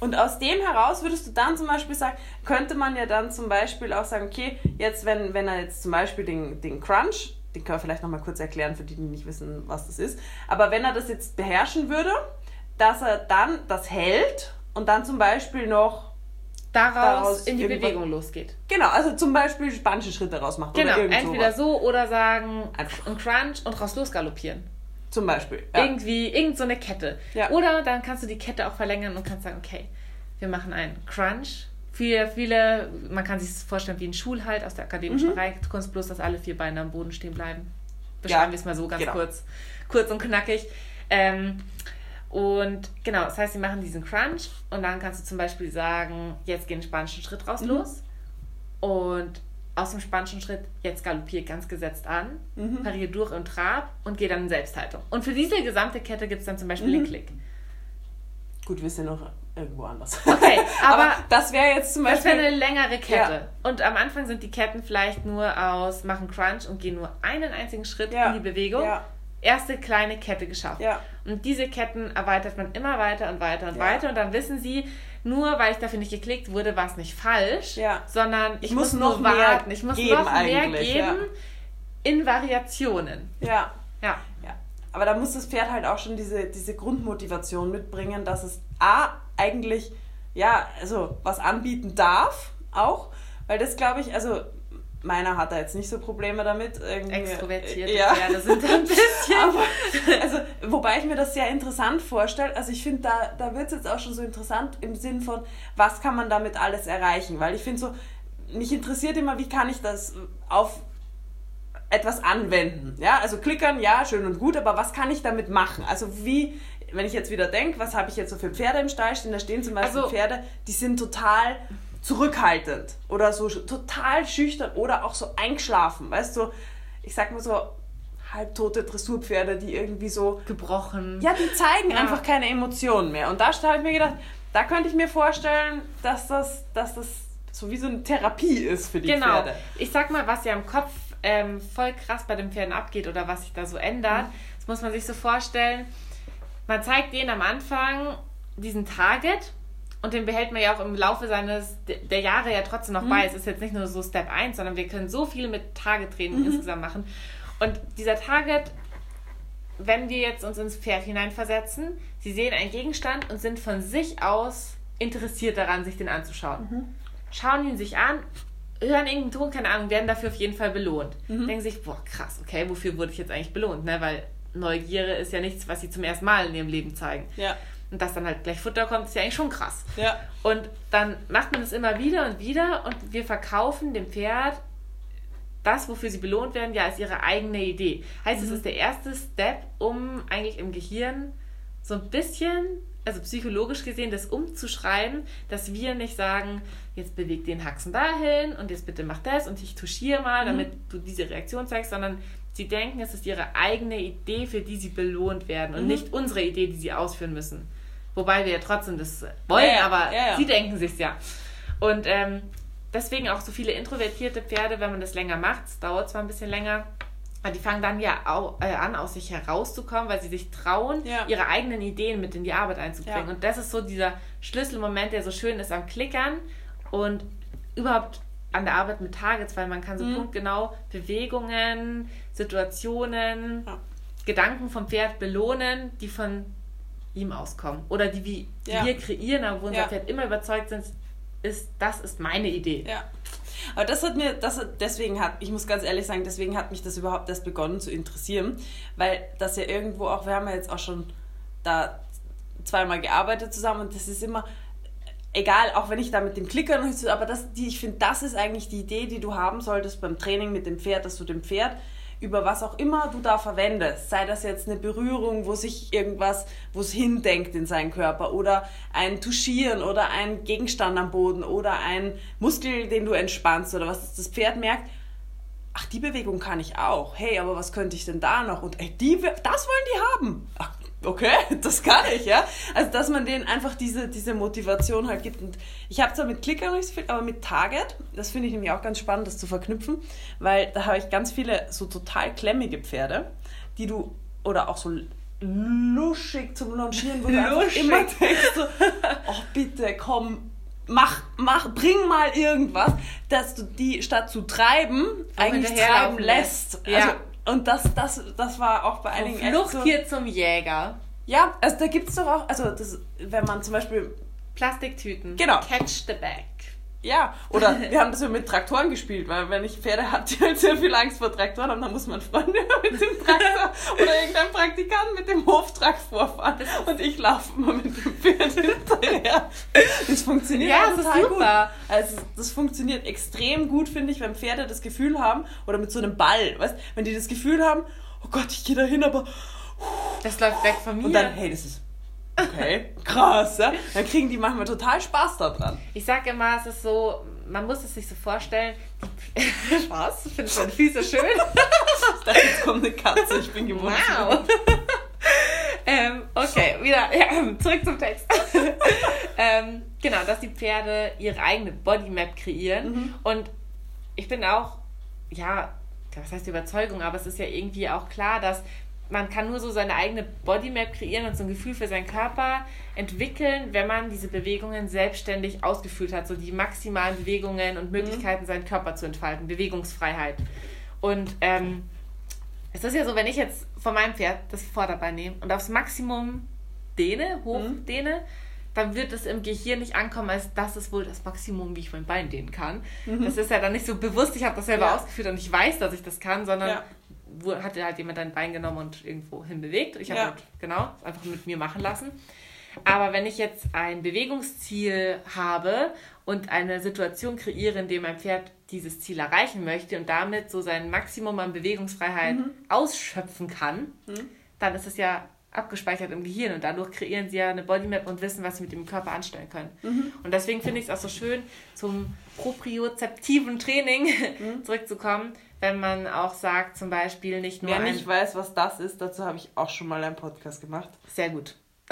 Und aus dem heraus würdest du dann zum Beispiel sagen, könnte man ja dann zum Beispiel auch sagen, okay, jetzt wenn, wenn er jetzt zum Beispiel den, den Crunch, den können wir vielleicht nochmal kurz erklären für die, die nicht wissen, was das ist, aber wenn er das jetzt beherrschen würde, dass er dann das hält und dann zum Beispiel noch, Daraus, Daraus in die Bewegung losgeht. genau, also zum Beispiel spanische Schritte rausmacht Genau, oder entweder sowas. so oder sagen Einfach. ein Crunch und raus losgaloppieren. Zum Beispiel. Ja. Irgendwie, irgend so eine Kette. Ja. Oder dann kannst du die Kette auch verlängern und kannst sagen, okay, wir machen einen Crunch. Viele, viele, man kann sich das vorstellen wie ein Schulhalt aus der akademischen Mhm. Reitkunst, bloß dass alle vier Beine am Boden stehen bleiben. Beschreiben Ja, wir es mal so ganz genau. kurz, kurz und knackig. Ähm, und genau, das heißt, sie machen diesen Crunch und dann kannst du zum Beispiel sagen, jetzt geh den spanischen Schritt raus Mhm. los und aus dem spanischen Schritt jetzt galoppier ganz gesetzt an, Mhm. parier durch im Trab und geh dann in Selbsthaltung. Und für diese gesamte Kette gibt es dann zum Beispiel den Mhm. Klick. Gut, wir sind noch irgendwo anders. Okay, aber das wäre jetzt zum das Beispiel... wäre eine längere Kette. Ja. Und am Anfang sind die Ketten vielleicht nur aus, machen Crunch und gehen nur einen einzigen Schritt Ja. in die Bewegung. Ja, Erste kleine Kette geschafft. Und diese Ketten erweitert man immer weiter und weiter und weiter. Und dann wissen sie, nur weil ich dafür nicht geklickt wurde, war es nicht falsch, sondern ich, Ich muss muss, noch mehr warten. Ich muss geben noch mehr geben in Variationen. Ja, Ja. ja. Aber da muss das Pferd halt auch schon diese, diese Grundmotivation mitbringen, dass es A, eigentlich, ja, also was anbieten darf, auch. Weil das glaube ich, also meiner hat da jetzt nicht so Probleme damit. Irgendwie, Extrovertierte ja. Pferde sind da ein bisschen. Aber, also, wobei ich mir das sehr interessant vorstelle. Also ich finde, da, da wird es jetzt auch schon so interessant im Sinn von, was kann man damit alles erreichen? Weil ich finde so, mich interessiert immer, wie kann ich das auf etwas anwenden? Ja, also klickern, ja, schön und gut, aber was kann ich damit machen? Also wie, wenn ich jetzt wieder denke, was habe ich jetzt so für Pferde im Stall stehen? Da stehen zum Beispiel Also- Pferde, die sind total zurückhaltend oder so total schüchtern oder auch so eingeschlafen, weißt du? Ich sag mal so halbtote Dressurpferde, die irgendwie so Gebrochen. ja, die zeigen Ja. einfach keine Emotionen mehr. Und da habe ich mir gedacht, da könnte ich mir vorstellen, dass das, dass das so wie so eine Therapie ist für die Genau. Pferde. Ich sag mal, was ja im Kopf ähm, voll krass bei den Pferden abgeht oder was sich da so ändert, das muss man sich so vorstellen. Man zeigt denen am Anfang diesen Target und den behält man ja auch im Laufe seines der Jahre ja trotzdem noch bei. Es ist jetzt nicht nur so Step 1, sondern wir können so viel mit Target-Training insgesamt machen. Und dieser Target, wenn wir jetzt uns ins Pferd hineinversetzen, sie sehen einen Gegenstand und sind von sich aus interessiert daran, sich den anzuschauen. Schauen ihn sich an, hören irgendeinen Ton, keine Ahnung, werden dafür auf jeden Fall belohnt. Denken sich, boah, krass, okay, wofür wurde ich jetzt eigentlich belohnt? Ne? Weil Neugierde ist ja nichts, was sie zum ersten Mal in ihrem Leben zeigen. Ja. und dass dann halt gleich Futter kommt, ist ja eigentlich schon krass. Ja. Und dann macht man es immer wieder und wieder und wir verkaufen dem Pferd das, wofür sie belohnt werden, ja, ist ihre eigene Idee. Heißt, es ist der erste Step, um eigentlich im Gehirn so ein bisschen, also psychologisch gesehen, das umzuschreiben, dass wir nicht sagen, jetzt beweg den Haxen dahin und jetzt bitte mach das und ich touchiere mal, damit du diese Reaktion zeigst, sondern sie denken, es ist ihre eigene Idee, für die sie belohnt werden und Mhm. nicht unsere Idee, die sie ausführen müssen. Wobei wir ja trotzdem das wollen, Ja, ja, aber ja, sie denken sich's ja. Und ähm, deswegen auch so viele introvertierte Pferde, wenn man das länger macht, es dauert zwar ein bisschen länger, aber die fangen dann ja au, äh, an, aus sich herauszukommen, weil sie sich trauen, ihre eigenen Ideen mit in die Arbeit einzubringen. Und das ist so dieser Schlüsselmoment, der so schön ist am Klickern und überhaupt an der Arbeit mit Targets, weil man kann so Mhm. punktgenau Bewegungen, Situationen, Ja. Gedanken vom Pferd belohnen, die von ihm auskommen. Oder die, wie, die Ja. wir kreieren, aber wo unser Ja. Pferd immer überzeugt sind, ist, das ist meine Idee. Ja. Aber das hat mir, das hat, deswegen hat, ich muss ganz ehrlich sagen, deswegen hat mich das überhaupt erst begonnen zu interessieren, weil das ja irgendwo auch, wir haben ja jetzt auch schon da zweimal gearbeitet zusammen und das ist immer, egal, auch wenn ich da mit dem Klicker noch so, aber das, die, ich finde, das ist eigentlich die Idee, die du haben solltest beim Training mit dem Pferd, dass du dem Pferd über was auch immer du da verwendest, sei das jetzt eine Berührung, wo sich irgendwas, wo es hindenkt in seinen Körper oder ein Touchieren oder ein Gegenstand am Boden oder ein Muskel, den du entspannst oder was das Pferd merkt, ach, die Bewegung kann ich auch. Hey, aber was könnte ich denn da noch? Und ey, die, das wollen die haben. Ach, okay, das kann ich, ja. Also, dass man denen einfach diese, diese Motivation halt gibt. Und ich habe zwar mit Klicker noch nicht so viel, aber mit Target, das finde ich nämlich auch ganz spannend, das zu verknüpfen, weil da habe ich ganz viele so total klemmige Pferde, die du, oder auch so luschig zum Longieren, wo du einfach immer denkst, so, oh bitte, komm, mach, mach, bring mal irgendwas, dass du die statt zu treiben, eigentlich hinterherlaufen treiben lässt. lässt. Ja. Also, und das, das, das war auch bei einigen echt Flucht so. hier zum Jäger. Ja, also da gibt es doch auch, also das, wenn man zum Beispiel, Plastiktüten. Genau. Catch the bag. Ja, oder wir haben das ja mit Traktoren gespielt, weil wenn ich Pferde habe, die halt sehr viel Angst vor Traktoren haben, dann muss man Freunde mit dem Traktor oder irgendein Praktikant mit dem Hoftrak vorfahren und ich laufe immer mit dem Pferd hinterher. Das funktioniert Ja, ist total super. gut. Also das funktioniert extrem gut, finde ich, wenn Pferde das Gefühl haben, oder mit so einem Ball, weißt wenn die das Gefühl haben, oh Gott, ich gehe da hin, aber Das läuft weg von mir. Und dann, hey, das ist okay, krass, ja? Dann kriegen die manchmal total Spaß daran. Ich sag immer, es ist so, man muss es sich so vorstellen. Spaß, findest du deine Füße schön? Ich dachte, jetzt kommt eine Katze, ich bin gewohnt. Wow. ähm, okay, wieder ja, zurück zum Text. ähm, genau, dass die Pferde ihre eigene Bodymap kreieren. Und ich bin auch, ja, was heißt Überzeugung, aber es ist ja irgendwie auch klar, dass man kann nur so seine eigene Bodymap kreieren und so ein Gefühl für seinen Körper entwickeln, wenn man diese Bewegungen selbstständig ausgeführt hat. So die maximalen Bewegungen und Möglichkeiten, seinen Körper zu entfalten. Bewegungsfreiheit. Und ähm, es ist ja so, wenn ich jetzt von meinem Pferd das Vorderbein nehme und aufs Maximum dehne, hochdehne, dann wird es im Gehirn nicht ankommen, als das ist wohl das Maximum, wie ich mein Bein dehnen kann. Das ist ja dann nicht so bewusst, ich habe das selber Ja. ausgeführt und ich weiß, dass ich das kann, sondern Ja. Wo hat halt jemand ein Bein genommen und irgendwo hin bewegt. Ich habe Ja. halt, genau, einfach mit mir machen lassen. Aber wenn ich jetzt ein Bewegungsziel habe und eine Situation kreiere, in der mein Pferd dieses Ziel erreichen möchte und damit so sein Maximum an Bewegungsfreiheit ausschöpfen kann, dann ist es ja abgespeichert im Gehirn und dadurch kreieren sie ja eine Bodymap und wissen, was sie mit dem Körper anstellen können. Und deswegen finde ich es auch so schön, zum propriozeptiven Training zurückzukommen, wenn man auch sagt, zum Beispiel nicht nur Wer ein nicht weiß, was das ist, dazu habe ich auch schon mal einen Podcast gemacht. sehr gut.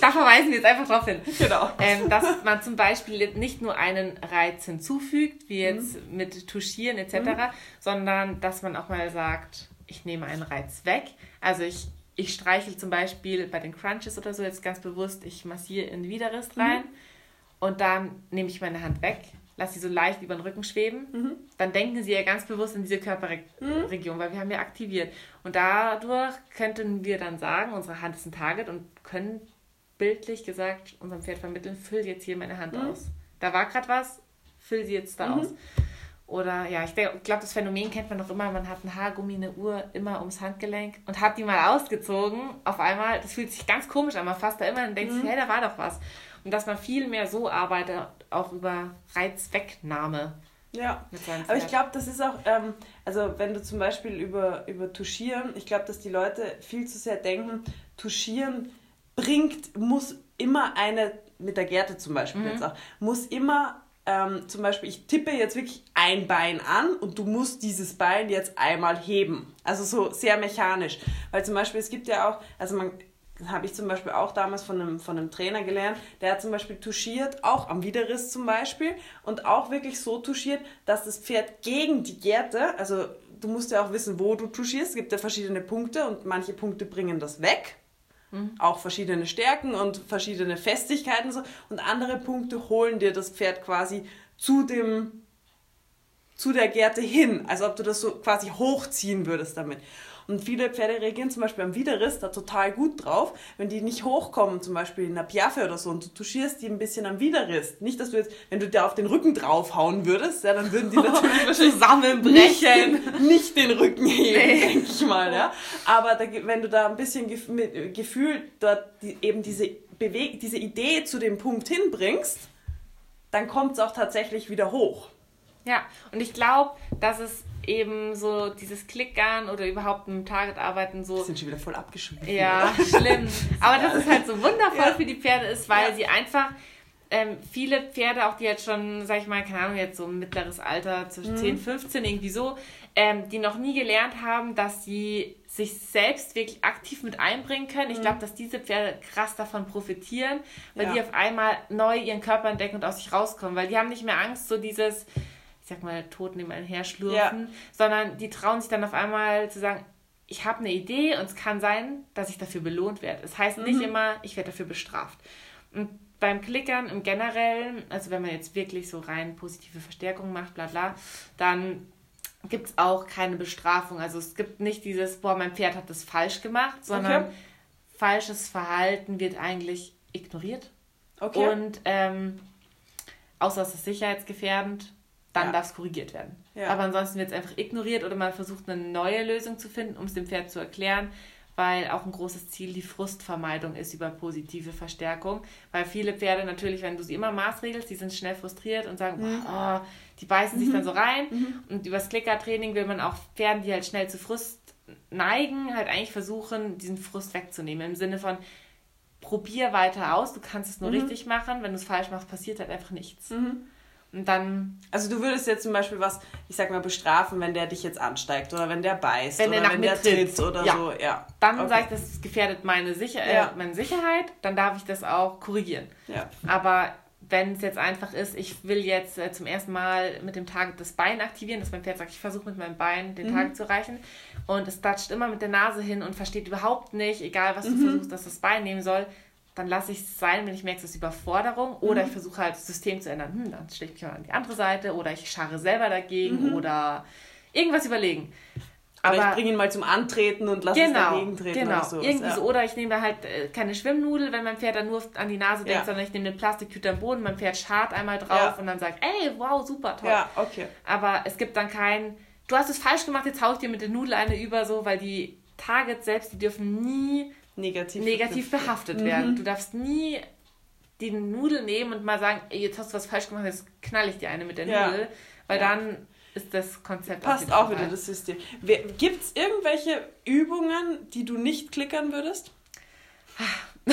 da verweisen wir jetzt einfach drauf hin. Genau. Ähm, dass man zum Beispiel nicht nur einen Reiz hinzufügt, wie jetzt mit Touchieren etc., sondern dass man auch mal sagt, ich nehme einen Reiz weg. Also ich, ich streichel zum Beispiel bei den Crunches oder so jetzt ganz bewusst, ich massiere in den Widerrist rein und dann nehme ich meine Hand weg, lasse sie so leicht über den Rücken schweben. Dann denken sie ja ganz bewusst in diese Körperregion, weil wir haben ja aktiviert. Und dadurch könnten wir dann sagen, unsere Hand ist ein Target und können bildlich gesagt unserem Pferd vermitteln, füll jetzt hier meine Hand aus. Da war gerade was, füll sie jetzt da aus. Oder ja, ich glaube, das Phänomen kennt man noch immer, man hat ein Haargummi, eine Uhr immer ums Handgelenk und hat die mal ausgezogen. Auf einmal, das fühlt sich ganz komisch an, man fasst da immer und denkt sich, Mhm. hey, da war doch was. Und dass man viel mehr so arbeitet, auch über Reizwegnahme Ja. Aber ich glaube, das ist auch, ähm, also wenn du zum Beispiel über, über Tuschieren, ich glaube, dass die Leute viel zu sehr denken, Tuschieren bringt, muss immer eine, mit der Gerte zum Beispiel Mhm. jetzt auch, muss immer, ähm, zum Beispiel, ich tippe jetzt wirklich ein Bein an und du musst dieses Bein jetzt einmal heben. Also so sehr mechanisch. Weil zum Beispiel, es gibt ja auch, also man, habe ich zum Beispiel auch damals von einem, von einem Trainer gelernt, der hat zum Beispiel touchiert, auch am Widerriss zum Beispiel, und auch wirklich so touchiert, dass das Pferd gegen die Gerte, also du musst ja auch wissen, wo du touchierst, es gibt ja verschiedene Punkte und manche Punkte bringen das weg, auch verschiedene Stärken und verschiedene Festigkeiten so, und andere Punkte holen dir das Pferd quasi zu dem zu der Gerte hin, als ob du das so quasi hochziehen würdest damit. Und viele Pferde reagieren zum Beispiel am Widerriss da total gut drauf, wenn die nicht hochkommen, zum Beispiel in der Piaffe oder so, und du touchierst die ein bisschen am Widerriss. Nicht, dass du jetzt, wenn du da auf den Rücken draufhauen würdest, ja, dann würden die natürlich wahrscheinlich Zusammenbrechen. Nicht, nicht den Rücken heben, Nee. denke ich mal, ja. Aber da, wenn du da ein bisschen gef mit, äh, Gefühl dort die, eben diese Beweg diese Idee zu dem Punkt hinbringst, dann kommt es auch tatsächlich wieder hoch. Ja, und ich glaube, dass es eben so dieses Klickern oder überhaupt mit dem Target arbeiten so Wir sind schon wieder voll abgeschwiffen. Ja, schlimm. Aber dass es halt so wundervoll Ja. für die Pferde ist, weil Ja. sie einfach ähm, viele Pferde, auch die jetzt schon, sag ich mal, keine Ahnung, jetzt so ein mittleres Alter, zwischen Mhm. 10, 15, irgendwie so, ähm, die noch nie gelernt haben, dass sie sich selbst wirklich aktiv mit einbringen können. Ich glaube, dass diese Pferde krass davon profitieren, weil Mhm. Ja. die auf einmal neu ihren Körper entdecken und aus sich rauskommen, weil die haben nicht mehr Angst, so dieses, ich sag mal, Tod nebenan her schlurfen, sondern die trauen sich dann auf einmal zu sagen, ich habe eine Idee und es kann sein, dass ich dafür belohnt werde. Es heißt nicht immer, ich werde dafür bestraft. Und beim Klickern im Generellen, also wenn man jetzt wirklich so rein positive Verstärkung macht, bla bla, dann gibt es auch keine Bestrafung. Also es gibt nicht dieses, boah, mein Pferd hat das falsch gemacht, sondern Okay. falsches Verhalten wird eigentlich ignoriert. Okay. Und ähm, außer es ist sicherheitsgefährdend, dann Ja. darf es korrigiert werden. Ja. Aber ansonsten wird es einfach ignoriert oder man versucht eine neue Lösung zu finden, um es dem Pferd zu erklären, weil auch ein großes Ziel die Frustvermeidung ist über positive Verstärkung. Weil viele Pferde natürlich, wenn du sie immer maßregelst, die sind schnell frustriert und sagen, Mhm. oh, die beißen sich dann so rein. Und übers Klickertraining will man auch Pferden, die halt schnell zu Frust neigen, halt eigentlich versuchen, diesen Frust wegzunehmen. Im Sinne von, probier weiter aus, du kannst es nur richtig machen. Wenn du es falsch machst, passiert halt einfach nichts. Und dann, Also du würdest jetzt zum Beispiel was, ich sag mal, bestrafen, wenn der dich jetzt ansteigt oder wenn der beißt Wenn der oder nach wenn der tritt. oder Ja. so. Ja. dann Okay. sage ich, das gefährdet meine, Sicher Ja. äh, meine Sicherheit, dann darf ich das auch korrigieren. Ja. Aber wenn es jetzt einfach ist, ich will jetzt äh, zum ersten Mal mit dem Target das Bein aktivieren, dass mein Pferd sagt, ich versuche mit meinem Bein Mhm. den Target zu erreichen und es toucht immer mit der Nase hin und versteht überhaupt nicht, egal was du Mhm. versuchst, dass das Bein nehmen soll, dann lasse ich es sein, wenn ich merke, es ist Überforderung. Oder Mhm. ich versuche halt das System zu ändern. Hm, dann stelle ich mich mal an die andere Seite oder ich scharre selber dagegen oder irgendwas überlegen. Mhm. Oder ich bringe ihn mal zum Antreten und lasse es Genau, dagegen treten genau. oder so. Irgendwie ja. so. Oder ich nehme da halt äh, keine Schwimmnudel, wenn mein Pferd dann nur an die Nase denkt, Ja. sondern ich nehme eine Plastiktüte am Boden, mein Pferd schart einmal drauf Ja. und dann sagt, ey, wow, super, toll. Ja, okay. Aber es gibt dann kein, du hast es falsch gemacht, jetzt hau ich dir mit der Nudel eine über, so, weil die Targets selbst, die dürfen nie Negativ. negativ behaftet werden. Du darfst nie die Nudel nehmen und mal sagen, ey, jetzt hast du was falsch gemacht, jetzt knall ich dir eine mit der Ja. Nudel, weil Ja. dann ist das Konzept Passt auch wieder vorbei. das System. Gibt es irgendwelche Übungen, die du nicht klickern würdest?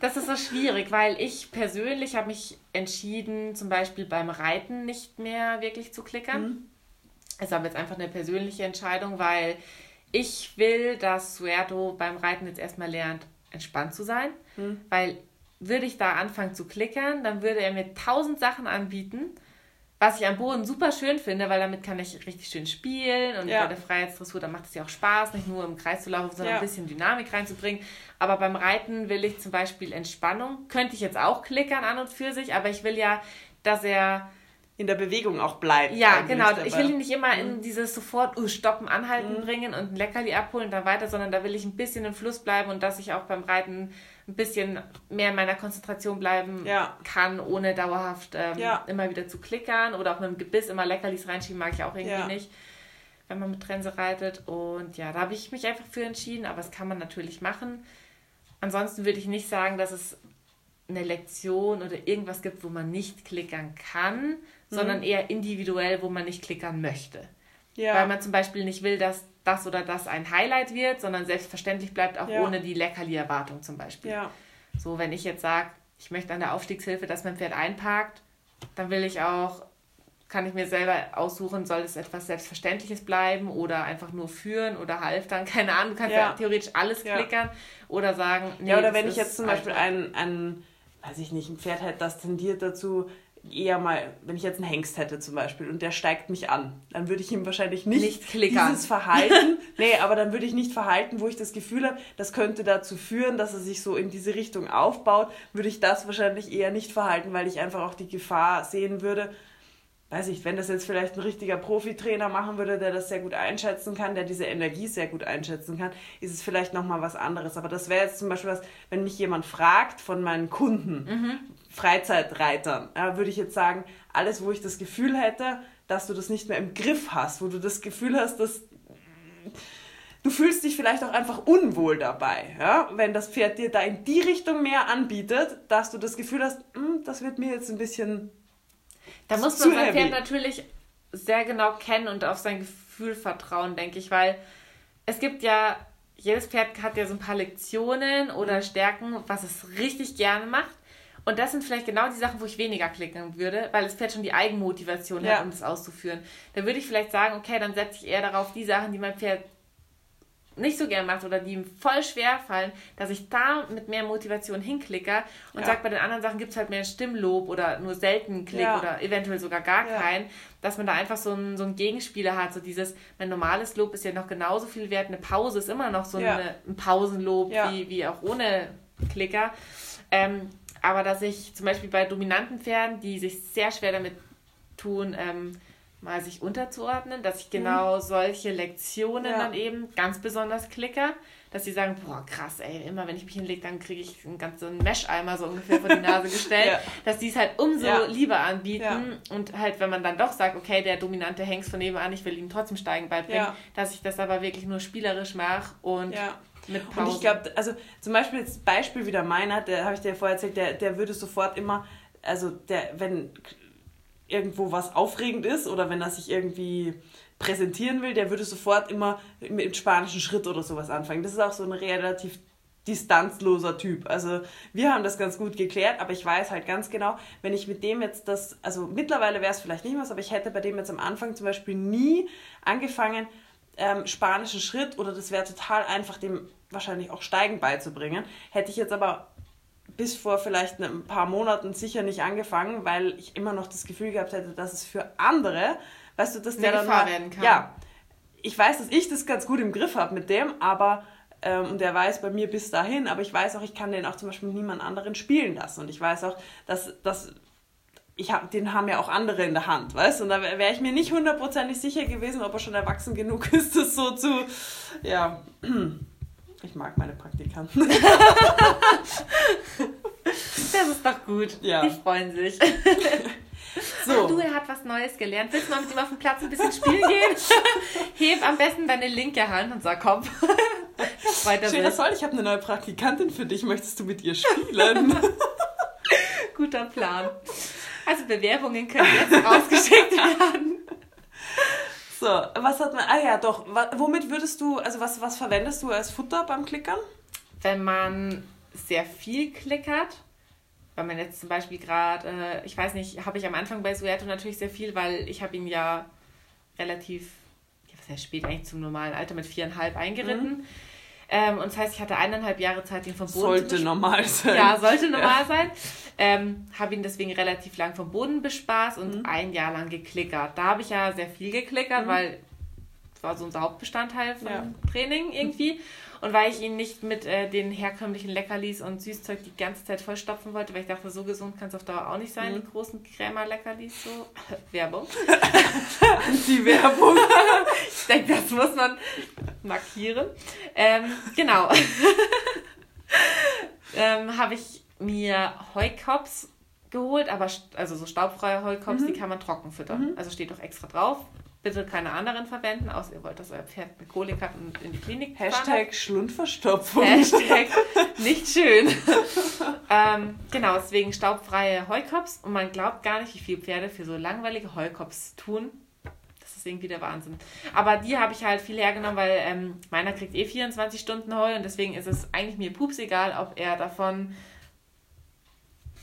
Das ist so schwierig, weil ich persönlich habe mich entschieden, zum Beispiel beim Reiten nicht mehr wirklich zu klickern. Es ist aber jetzt einfach eine persönliche Entscheidung, weil ich will, dass Suerto beim Reiten jetzt erstmal lernt, entspannt zu sein. Weil würde ich da anfangen zu klickern, dann würde er mir tausend Sachen anbieten, was ich am Boden super schön finde, weil damit kann ich richtig schön spielen und Ja. bei der Freiheitsdressur, da macht es ja auch Spaß, nicht nur im Kreis zu laufen, sondern Ja. ein bisschen Dynamik reinzubringen. Aber beim Reiten will ich zum Beispiel Entspannung. Könnte ich jetzt auch klickern an und für sich, aber ich will ja, dass er In der Bewegung auch bleibt. ja, genau. dabei. Ich will ihn nicht immer in dieses sofort uh, stoppen, anhalten bringen und ein Leckerli abholen und dann weiter, sondern da will ich ein bisschen im Fluss bleiben und dass ich auch beim Reiten ein bisschen mehr in meiner Konzentration bleiben ja. kann, ohne dauerhaft ähm, ja. immer wieder zu klickern oder auch mit dem Gebiss immer Leckerlis reinschieben, mag ich auch irgendwie ja. nicht, wenn man mit Trense reitet. Und ja, da habe ich mich einfach für entschieden, aber das kann man natürlich machen. Ansonsten würde ich nicht sagen, dass es eine Lektion oder irgendwas gibt, wo man nicht klickern kann, mhm. Sondern eher individuell, wo man nicht klickern möchte. Ja. Weil man zum Beispiel nicht will, dass das oder das ein Highlight wird, sondern selbstverständlich bleibt auch ja. ohne die Leckerli-Erwartung zum Beispiel. Ja. So, wenn ich jetzt sage, ich möchte an der Aufstiegshilfe, dass mein Pferd einparkt, dann will ich auch, kann ich mir selber aussuchen, soll es etwas Selbstverständliches bleiben oder einfach nur führen oder halftern, keine Ahnung, du kannst ja, theoretisch alles klickern oder sagen, nee, Ja, oder wenn ich jetzt zum Beispiel ein, ein, weiß ich nicht, ein Pferd hätte, das tendiert dazu, eher mal, wenn ich jetzt einen Hengst hätte zum Beispiel und der steigt mich an, dann würde ich ihm wahrscheinlich nicht, nicht dieses Verhalten, nee, aber dann würde ich nicht verhalten, wo ich das Gefühl habe, das könnte dazu führen, dass er sich so in diese Richtung aufbaut, würde ich das wahrscheinlich eher nicht verhalten, weil ich einfach auch die Gefahr sehen würde, weiß ich, wenn das jetzt vielleicht ein richtiger Profitrainer machen würde, der das sehr gut einschätzen kann, der diese Energie sehr gut einschätzen kann, ist es vielleicht nochmal was anderes. Aber das wäre jetzt zum Beispiel was, wenn mich jemand fragt von meinen Kunden, mhm. Freizeitreitern, ja, würde ich jetzt sagen, alles, wo ich das Gefühl hätte, dass du das nicht mehr im Griff hast, wo du das Gefühl hast, dass du fühlst dich vielleicht auch einfach unwohl dabei, ja? wenn das Pferd dir da in die Richtung mehr anbietet, dass du das Gefühl hast, hm, das wird mir jetzt ein bisschen da muss man sein Pferd natürlich sehr genau kennen und auf sein Gefühl vertrauen, denke ich, weil es gibt ja, jedes Pferd hat ja so ein paar Lektionen oder mhm. Stärken, was es richtig gerne macht. Und das sind vielleicht genau die Sachen, wo ich weniger klicken würde, weil das Pferd schon die Eigenmotivation ja. hat, um das auszuführen. Da würde ich vielleicht sagen, okay, dann setze ich eher darauf die Sachen, die mein Pferd nicht so gern macht oder die ihm voll schwer fallen, dass ich da mit mehr Motivation hinklicke und ja. sage, bei den anderen Sachen gibt es halt mehr Stimmlob oder nur selten Klick ja. oder eventuell sogar gar ja. keinen, dass man da einfach so einen, so einen Gegenspieler hat. So dieses, mein normales Lob ist ja noch genauso viel wert, eine Pause ist immer noch so eine, ein Pausenlob wie, wie auch ohne Klicker. Ähm, aber dass ich zum Beispiel bei dominanten Pferden, die sich sehr schwer damit tun, ähm, mal sich unterzuordnen, dass ich genau mhm. solche Lektionen ja. dann eben ganz besonders klicke, dass sie sagen, boah, krass, ey, immer wenn ich mich hinlege, dann kriege ich einen ganzen Mesh-Eimer so ungefähr vor die Nase gestellt, ja. dass die es halt umso ja. lieber anbieten und halt, wenn man dann doch sagt, okay, der dominante Hengst von nebenan, ich will ihm trotzdem Steigen beibringen, dass ich das aber wirklich nur spielerisch mache und mit Pause. Und ich glaube, also zum Beispiel jetzt Beispiel wieder meiner, der habe ich dir vorher erzählt, der, der würde sofort immer, also der, wenn irgendwo was aufregend ist oder wenn er sich irgendwie präsentieren will, der würde sofort immer mit spanischen Schritt oder sowas anfangen. Das ist auch so ein relativ distanzloser Typ. Also wir haben das ganz gut geklärt, aber ich weiß halt ganz genau, wenn ich mit dem jetzt das, also mittlerweile wäre es vielleicht nicht mehr, aber ich hätte bei dem jetzt am Anfang zum Beispiel nie angefangen, ähm, spanischen Schritt oder das wäre total einfach, dem wahrscheinlich auch Steigen beizubringen. Hätte ich jetzt aber bis vor vielleicht ein paar Monaten sicher nicht angefangen, weil ich immer noch das Gefühl gehabt hätte, dass es für andere, weißt du, dass der dann mal, werden kann. Ja, ich weiß, dass ich das ganz gut im Griff habe mit dem, aber ähm, und der weiß bei mir bis dahin, aber ich weiß auch, ich kann den auch zum Beispiel niemand anderen spielen lassen und ich weiß auch, dass, dass ich hab, den haben ja auch andere in der Hand, weißt du? Und da wäre ich mir nicht hundertprozentig sicher gewesen, ob er schon erwachsen genug ist, das so zu, ja. Ich mag meine Praktikanten. das ist doch gut. Ja. Die freuen sich. So. Ach, du, er hat was Neues gelernt. Willst du mal mit ihm auf dem Platz ein bisschen spielen gehen? Heb am besten deine linke Hand und sag, komm. Weiter Schön, soll. Ich habe eine neue Praktikantin für dich. Möchtest du mit ihr spielen? Guter Plan. Also Bewerbungen können jetzt rausgeschickt werden. So, was hat man. Ah ja, doch. Womit würdest du, also was, was verwendest du als Futter beim Klickern? Wenn man sehr viel klickert, weil man jetzt zum Beispiel gerade, äh, ich weiß nicht, habe ich am Anfang bei Sueto natürlich sehr viel, weil ich habe ihn ja relativ, ja, was heißt spät eigentlich zum normalen Alter mit viereinhalb eingeritten. Mhm. Ähm, und das heißt, ich hatte eineinhalb Jahre Zeit, ihn vom Boden sollte zu normal sein. Ja, sollte normal ja. sein. Ähm, habe ihn deswegen relativ lang vom Boden bespaßt und mhm. ein Jahr lang geklickert. Da habe ich ja sehr viel geklickert, mhm. weil das war so unser Hauptbestandteil vom ja. Training irgendwie. Und weil ich ihn nicht mit äh, den herkömmlichen Leckerlis und Süßzeug die ganze Zeit vollstopfen wollte, weil ich dachte, so gesund kann es auf Dauer auch nicht sein, mhm. die großen Krämer-Leckerlis, so. Werbung. die Werbung. ich denke, das muss man markieren. Ähm, genau. ähm, habe ich mir Heukops geholt, aber also so staubfreie Heukops, mhm. die kann man trocken füttern. Mhm. Also steht doch extra drauf. Bitte keine anderen verwenden, außer ihr wollt, dass euer Pferd eine Kolik hat und in die Klinik Hashtag Schlundverstopfung. Hashtag nicht schön. ähm, genau, deswegen staubfreie Heukops. Und man glaubt gar nicht, wie viele Pferde für so langweilige Heukops tun. Das ist irgendwie der Wahnsinn. Aber die habe ich halt viel hergenommen, weil ähm, meiner kriegt eh 24 Stunden Heu und deswegen ist es eigentlich mir pups egal, ob er davon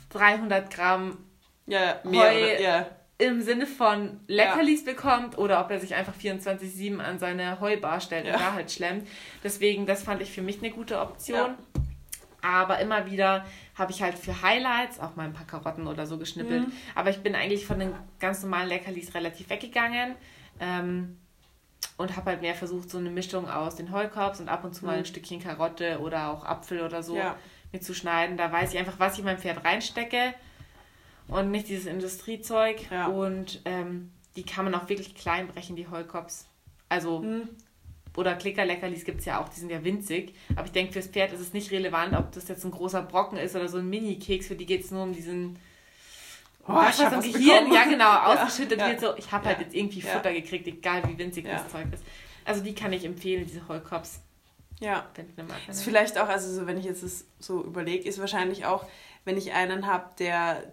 300 Gramm ja, mehr Heu oder, ja im Sinne von Leckerlis ja. bekommt oder ob er sich einfach 24-7 an seine Heubar stellt ja. und da halt schlemmt. Deswegen, das fand ich für mich eine gute Option. Ja. Aber immer wieder habe ich halt für Highlights auch mal ein paar Karotten oder so geschnippelt. Mhm. Aber ich bin eigentlich von den ganz normalen Leckerlis relativ weggegangen. Ähm, und habe halt mehr versucht, so eine Mischung aus den Heukorbs und ab und zu mhm. mal ein Stückchen Karotte oder auch Apfel oder so ja. mitzuschneiden. Da weiß ich einfach, was ich in mein Pferd reinstecke und nicht dieses Industriezeug. Ja. Und ähm, die kann man auch wirklich klein brechen, die Heukops. Also, hm. oder Klickerleckerlis gibt es ja auch, die sind ja winzig. Aber ich denke, fürs Pferd ist es nicht relevant, ob das jetzt ein großer Brocken ist oder so ein Mini-Keks. Für die geht es nur um diesen. Oh, was, was im Gehirn, ja genau, ausgeschüttet ja, wird. So, ich habe halt halt jetzt irgendwie Futter gekriegt, egal wie winzig das Zeug ist. Also die kann ich empfehlen, diese Heukops. Ja. Ist vielleicht auch, also so, wenn ich jetzt das so überlege, ist wahrscheinlich auch, wenn ich einen habe, der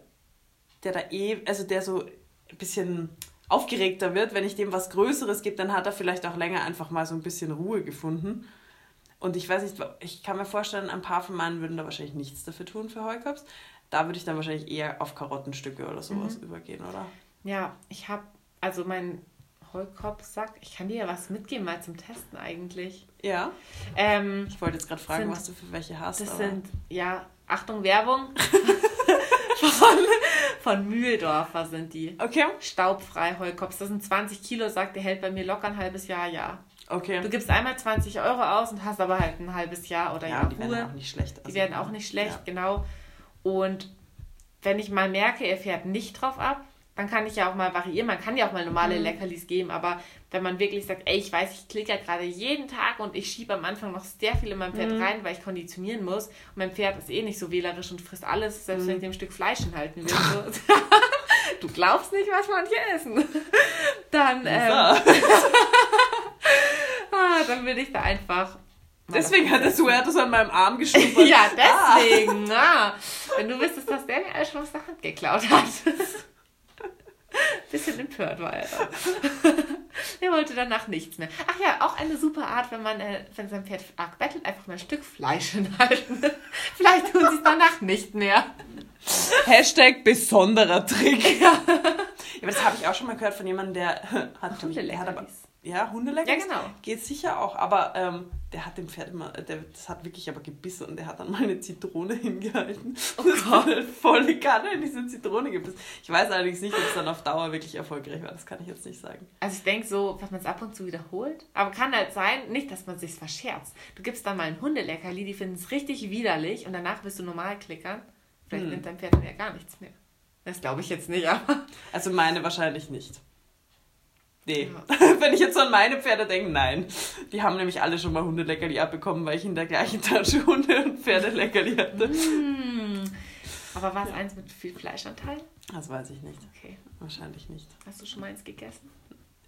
der da eh, also der so ein bisschen aufgeregter wird, wenn ich dem was Größeres gebe, dann hat er vielleicht auch länger einfach mal so ein bisschen Ruhe gefunden. Und ich weiß nicht, ich kann mir vorstellen, ein paar von meinen würden da wahrscheinlich nichts dafür tun für Heukops. Da würde ich dann wahrscheinlich eher auf Karottenstücke oder sowas mhm. übergehen, oder? Ja, ich habe, also mein Heukopfsack, ich kann dir ja was mitgeben, mal zum Testen eigentlich. Ja. Ähm, ich wollte jetzt gerade fragen, sind, was du für welche hast. Das aber. sind, ja, Achtung, Werbung. von, von Mühldorfer sind die. Okay. Staubfrei Heukops. Das sind 20 Kilo, sagt der hält bei mir locker ein halbes Jahr, ja. Okay. Du gibst einmal 20 Euro aus und hast aber halt ein halbes Jahr oder ja, Jahr die Ruhe. werden auch nicht schlecht. Also die werden auch nicht schlecht, ja. genau. Und wenn ich mal merke, er fährt nicht drauf ab, dann kann ich ja auch mal variieren. Man kann ja auch mal normale mhm. Leckerlis geben, aber wenn man wirklich sagt, ey, ich weiß, ich klicke ja gerade jeden Tag und ich schiebe am Anfang noch sehr viel in mein Pferd mhm. rein, weil ich konditionieren muss. Und mein Pferd ist eh nicht so wählerisch und frisst alles, selbst mhm. wenn ich dem Stück Fleisch hinhalten will. So. du glaubst nicht, was manche essen. Dann, ähm, ah, dann will ich da einfach Deswegen hat der Suertes an meinem Arm geschnuppert. ja, deswegen. Ah. Wenn du wüsstest, dass der mir alles schon aus der Hand geklaut hat. Bisschen empört war er da. er wollte danach nichts mehr. Ach ja, auch eine super Art, wenn man, äh, wenn sein Pferd arg bettelt, einfach mal ein Stück Fleisch hinhalten. Vielleicht tun sie es danach nicht mehr. Hashtag besonderer Trick. Ja. ja aber das habe ich auch schon mal gehört von jemandem, der hat, hat aber ja, Hundelecker. Ja, genau. Geht sicher auch, aber ähm, der hat dem Pferd immer, der, das hat wirklich aber gebissen und der hat dann mal eine Zitrone hingehalten. Oh das Gott. Hat volle Kanne in diese Zitrone gebissen. Ich weiß allerdings nicht, ob es dann auf Dauer wirklich erfolgreich war. Das kann ich jetzt nicht sagen. Also ich denke so, dass man es ab und zu wiederholt. Aber kann halt sein, nicht, dass man sich verscherzt. Du gibst dann mal ein Hundeleckerli, die finden es richtig widerlich und danach wirst du normal klickern. Vielleicht hm. nimmt dein Pferd dann ja gar nichts mehr. Das glaube ich jetzt nicht, aber. Also meine wahrscheinlich nicht. Nee. Ja. Wenn ich jetzt an meine Pferde denke, nein. Die haben nämlich alle schon mal Hundeleckerli abbekommen, weil ich in der gleichen Tasche Hunde- und Pferdeleckerli hatte. Mm. Aber war es eins mit viel Fleischanteil? Das weiß ich nicht. Okay. Wahrscheinlich nicht. Hast du schon mal eins gegessen?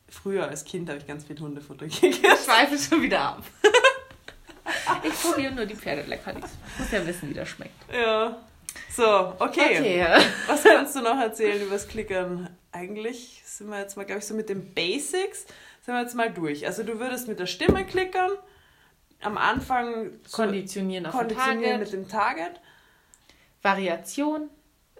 Früher als Kind habe ich ganz viel Hundefutter gegessen. Ich zweifle schon wieder ab. ich probiere nur die Pferdeleckerlis. Ich muss ja wissen, wie das schmeckt. Ja. So, okay. okay. Was kannst du noch erzählen über das Klickern? Eigentlich sind wir jetzt mal, glaube ich, so mit den Basics, sind wir jetzt mal durch. Also du würdest mit der Stimme klickern, am Anfang konditionieren, auf konditionieren mit dem Target. Variation.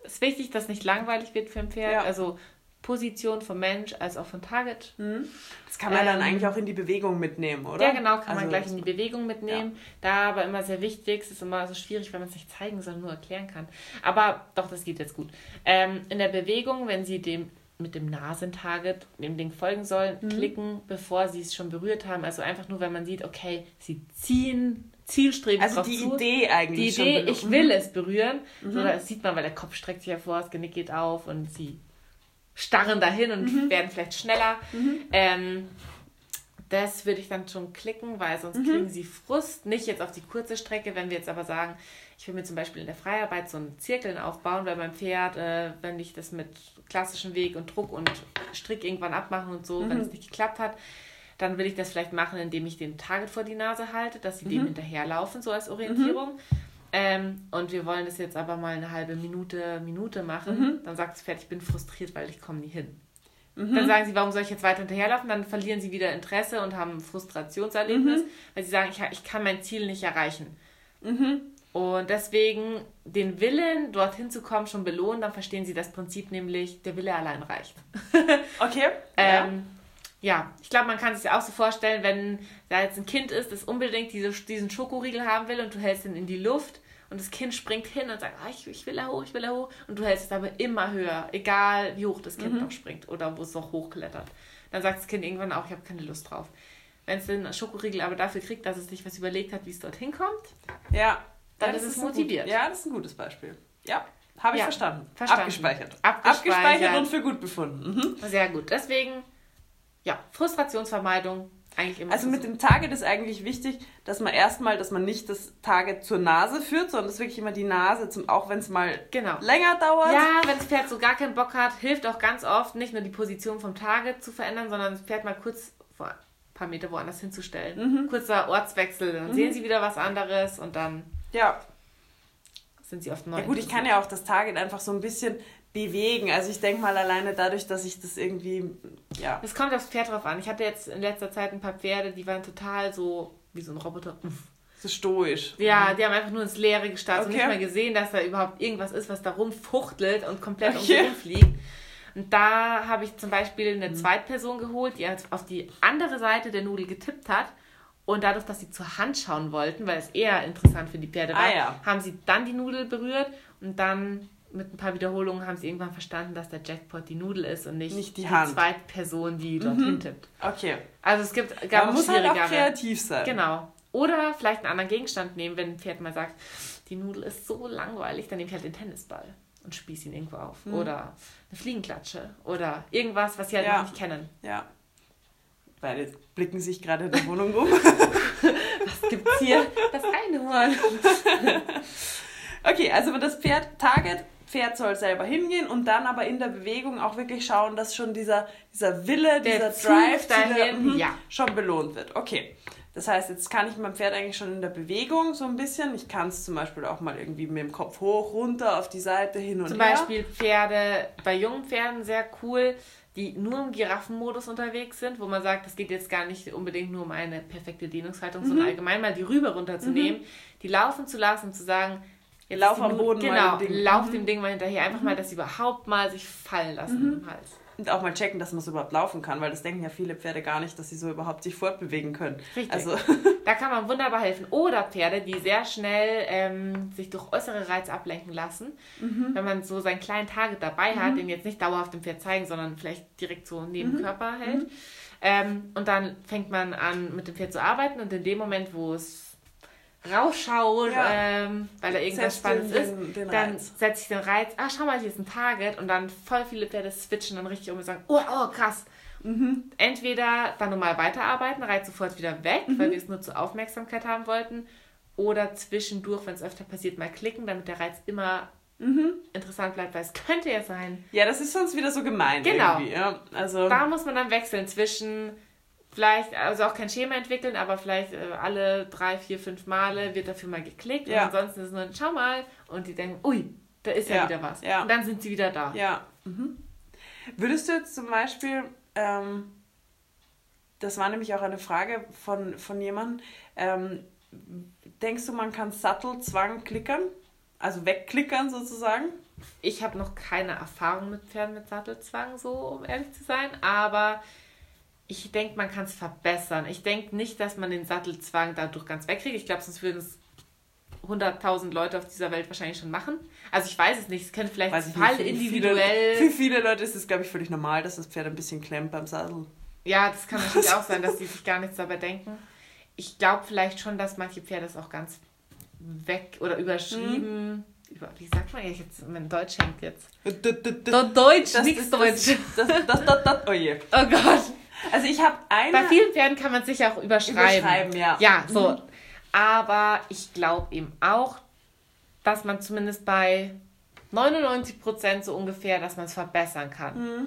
Es ist wichtig, dass nicht langweilig wird für ein Pferd. Ja. Also Position vom Mensch als auch von Target. Mhm. Das kann man ähm, dann eigentlich auch in die Bewegung mitnehmen, oder? Ja, genau, kann also, man gleich in die Bewegung mitnehmen. Ja. Da aber immer sehr wichtig, es ist immer so schwierig, wenn man es nicht zeigen, sondern nur erklären kann. Aber doch, das geht jetzt gut. Ähm, in der Bewegung, wenn Sie dem mit dem Nasentarget dem Ding folgen sollen, mhm. klicken, bevor sie es schon berührt haben. Also einfach nur, wenn man sieht, okay, sie ziehen zielstrebig also die zu. Idee eigentlich. Die Idee, ich will es berühren. Mhm. So, das sieht man, weil der Kopf streckt sich hervor, das Genick geht auf und sie starren dahin und mhm. werden vielleicht schneller. Mhm. Ähm, das würde ich dann schon klicken, weil sonst mhm. kriegen sie Frust. Nicht jetzt auf die kurze Strecke, wenn wir jetzt aber sagen, Ich will mir zum Beispiel in der Freiarbeit so einen Zirkeln aufbauen, weil beim Pferd, äh, wenn ich das mit klassischem Weg und Druck und Strick irgendwann abmachen und so, mhm. wenn es nicht geklappt hat, dann will ich das vielleicht machen, indem ich den Target vor die Nase halte, dass sie mhm. dem hinterherlaufen, so als Orientierung. Mhm. Ähm, und wir wollen das jetzt aber mal eine halbe Minute, Minute machen. Mhm. Dann sagt das Pferd, ich bin frustriert, weil ich komme nie hin. Mhm. Dann sagen sie, warum soll ich jetzt weiter hinterherlaufen? Dann verlieren sie wieder Interesse und haben ein Frustrationserlebnis, mhm. weil sie sagen, ich, ich kann mein Ziel nicht erreichen. Mhm. Und deswegen den Willen, dorthin zu kommen, schon belohnen, dann verstehen sie das Prinzip nämlich, der Wille allein reicht. okay. ähm, ja. ja. ich glaube, man kann sich auch so vorstellen, wenn da jetzt ein Kind ist, das unbedingt diese, diesen Schokoriegel haben will und du hältst ihn in die Luft und das Kind springt hin und sagt, ah, ich, ich will da hoch, ich will da hoch. Und du hältst es aber immer höher, egal wie hoch das Kind mhm. noch springt oder wo es noch hochklettert. Dann sagt das Kind irgendwann auch, ich habe keine Lust drauf. Wenn es den Schokoriegel aber dafür kriegt, dass es sich was überlegt hat, wie es dorthin kommt, ja, dann ja, ist es motiviert. Gut, ja, das ist ein gutes Beispiel. Ja, habe ich ja, verstanden. verstanden. Abgespeichert. Abgespeichert. Abgespeichert und für gut befunden. Mhm. Sehr gut. Deswegen, ja, Frustrationsvermeidung, eigentlich immer also mit so. dem Target ist eigentlich wichtig, dass man erstmal, dass man nicht das Target zur Nase führt, sondern dass wirklich immer die Nase, zum, auch wenn es mal genau. länger dauert. Ja, wenn das Pferd so gar keinen Bock hat, hilft auch ganz oft nicht nur die Position vom Target zu verändern, sondern das Pferd mal kurz vor ein paar Meter woanders hinzustellen. Mhm. Kurzer Ortswechsel, dann mhm. sehen sie wieder was anderes und dann ja. sind sie oft neu. Ja gut, ich kann ja auch das Target einfach so ein bisschen bewegen. Also ich denke mal alleine dadurch, dass ich das irgendwie, ja. Es kommt aufs Pferd drauf an. Ich hatte jetzt in letzter Zeit ein paar Pferde, die waren total so wie so ein Roboter. So stoisch. Ja, mhm. die haben einfach nur ins Leere gestartet okay. und nicht mal gesehen, dass da überhaupt irgendwas ist, was da rumfuchtelt und komplett okay. um rumfliegt. Und da habe ich zum Beispiel eine mhm. Zweitperson geholt, die auf die andere Seite der Nudel getippt hat. Und dadurch, dass sie zur Hand schauen wollten, weil es eher interessant für die Pferde war, ah, ja. haben sie dann die Nudel berührt und dann mit ein paar Wiederholungen haben sie irgendwann verstanden, dass der Jackpot die Nudel ist und nicht, nicht die, die zweite Person, die dort mhm. tippt. Okay. Also es gibt gar Man muss halt auch kreativ sein. Genau. Oder vielleicht einen anderen Gegenstand nehmen, wenn ein Pferd mal sagt, die Nudel ist so langweilig, dann nehme ich halt den Tennisball und spieße ihn irgendwo auf. Mhm. Oder eine Fliegenklatsche oder irgendwas, was sie halt ja. noch nicht kennen. Ja. Beide blicken sich gerade in der Wohnung um. was gibt's hier? Das Mal. okay, also das Pferd Target Pferd soll selber hingehen und dann aber in der Bewegung auch wirklich schauen, dass schon dieser, dieser Wille, der dieser Drive dahin, mhm, ja. schon belohnt wird. Okay. Das heißt, jetzt kann ich mein Pferd eigentlich schon in der Bewegung so ein bisschen. Ich kann es zum Beispiel auch mal irgendwie mit dem Kopf hoch, runter, auf die Seite, hin und zum her. Zum Beispiel Pferde, bei jungen Pferden sehr cool, die nur im Giraffenmodus unterwegs sind, wo man sagt, es geht jetzt gar nicht unbedingt nur um eine perfekte Dehnungshaltung, mhm. sondern allgemein mal die Rübe runterzunehmen, mhm. die laufen zu lassen und zu sagen, Lauf am Boden genau, mal dem Ding. lauf mhm. dem Ding mal hinterher. Einfach mhm. mal, dass sie überhaupt mal sich fallen lassen mhm. im Hals. Und auch mal checken, dass man so überhaupt laufen kann, weil das denken ja viele Pferde gar nicht, dass sie so überhaupt sich fortbewegen können. Richtig. Also da kann man wunderbar helfen. Oder Pferde, die sehr schnell ähm, sich durch äußere Reiz ablenken lassen. Mhm. Wenn man so seinen kleinen Target dabei hat, mhm. den jetzt nicht dauerhaft dem Pferd zeigen, sondern vielleicht direkt so neben mhm. Körper hält. Ähm, und dann fängt man an, mit dem Pferd zu arbeiten und in dem Moment, wo es rausschaut, ja. ähm, weil da irgendwas Spannendes ist, dann setze ich den Reiz, ah, schau mal, hier ist ein Target und dann voll viele Pferde switchen dann richtig um und sagen, oh, oh krass. Mhm. Entweder dann normal weiterarbeiten, Reiz sofort wieder weg, mhm. weil wir es nur zur Aufmerksamkeit haben wollten, oder zwischendurch, wenn es öfter passiert, mal klicken, damit der Reiz immer mhm. interessant bleibt, weil es könnte ja sein. Ja, das ist sonst wieder so gemein. Genau. Ja, also da muss man dann wechseln zwischen vielleicht, also auch kein Schema entwickeln, aber vielleicht äh, alle drei, vier, fünf Male wird dafür mal geklickt ja. und ansonsten ist es nur, schau mal und die denken, ui, da ist ja, ja wieder was. Ja. Und dann sind sie wieder da. Ja. Mhm. Würdest du jetzt zum Beispiel, ähm, das war nämlich auch eine Frage von, von jemandem, ähm, denkst du, man kann Sattelzwang klickern? Also wegklickern sozusagen? Ich habe noch keine Erfahrung mit Pferden mit Sattelzwang, so um ehrlich zu sein, aber ich denke, man kann es verbessern. Ich denke nicht, dass man den Sattelzwang dadurch ganz wegkriegt. Ich glaube, sonst würden es 100.000 Leute auf dieser Welt wahrscheinlich schon machen. Also ich weiß es nicht, es könnte vielleicht weiß Fall nicht, individuell... Für viele Leute ist es, glaube ich, völlig normal, dass das Pferd ein bisschen klemmt beim Sattel. Ja, das kann natürlich auch sein, dass die sich gar nichts dabei denken. Ich glaube vielleicht schon, dass manche Pferde es auch ganz weg oder überschrieben... Hm. Über, wie sagt man jetzt? Mein Deutsch hängt jetzt. Deutsch, nichts Deutsch. Das, das, das, das, oh je. Oh Gott. Also ich habe eine. Bei vielen Pferden kann man sich auch überschreiben. Überschreiben, ja. Ja, so. Mhm. Aber ich glaube eben auch, dass man zumindest bei 99 Prozent so ungefähr, dass man es verbessern kann. Mhm.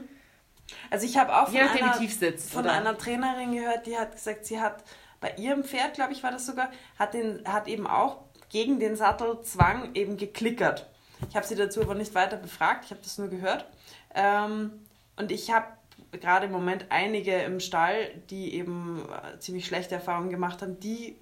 Also ich habe auch von, einer, sitzt, von einer Trainerin gehört, die hat gesagt, sie hat bei ihrem Pferd, glaube ich, war das sogar, hat, den, hat eben auch gegen den Sattelzwang eben geklickert. Ich habe sie dazu aber nicht weiter befragt, ich habe das nur gehört. Ähm, und ich habe gerade im Moment einige im Stall, die eben äh, ziemlich schlechte Erfahrungen gemacht haben, die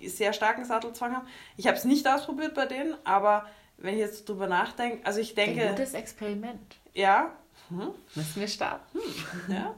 sehr starken Sattelzwang haben. Ich habe es nicht ausprobiert bei denen, aber wenn ich jetzt drüber nachdenke, also ich denke, Ein gutes Experiment. ja, hm, Müssen wir starten. ja.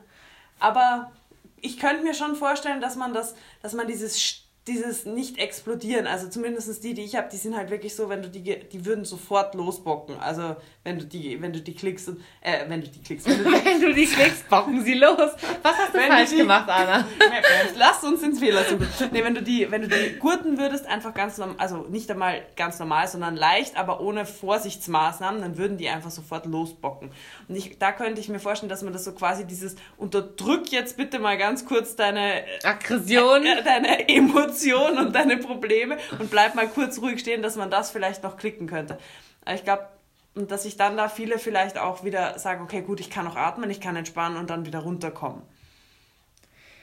Aber ich könnte mir schon vorstellen, dass man das, dass man dieses, dieses nicht explodieren, also zumindest die, die ich habe, die sind halt wirklich so, wenn du die, die würden sofort losbocken. Also wenn du die, wenn du die klickst und, äh, wenn du die klickst, wenn du die, Wenn du die klickst, bocken sie los. Was hast du Wenn falsch die- gemacht, Anna? Lass uns ins Fehler suchen. Nee, wenn du die, wenn du die gurten würdest, einfach ganz normal, also nicht einmal ganz normal, sondern leicht, aber ohne Vorsichtsmaßnahmen, dann würden die einfach sofort losbocken. Und ich, da könnte ich mir vorstellen, dass man das so quasi dieses unterdrück jetzt bitte mal ganz kurz deine Aggression. ja, deine Emotionen und deine Probleme und bleib mal kurz ruhig stehen, dass man das vielleicht noch klicken könnte. Aber ich glaube, und dass sich dann da viele vielleicht auch wieder sagen, okay, gut, ich kann noch atmen, ich kann entspannen und dann wieder runterkommen.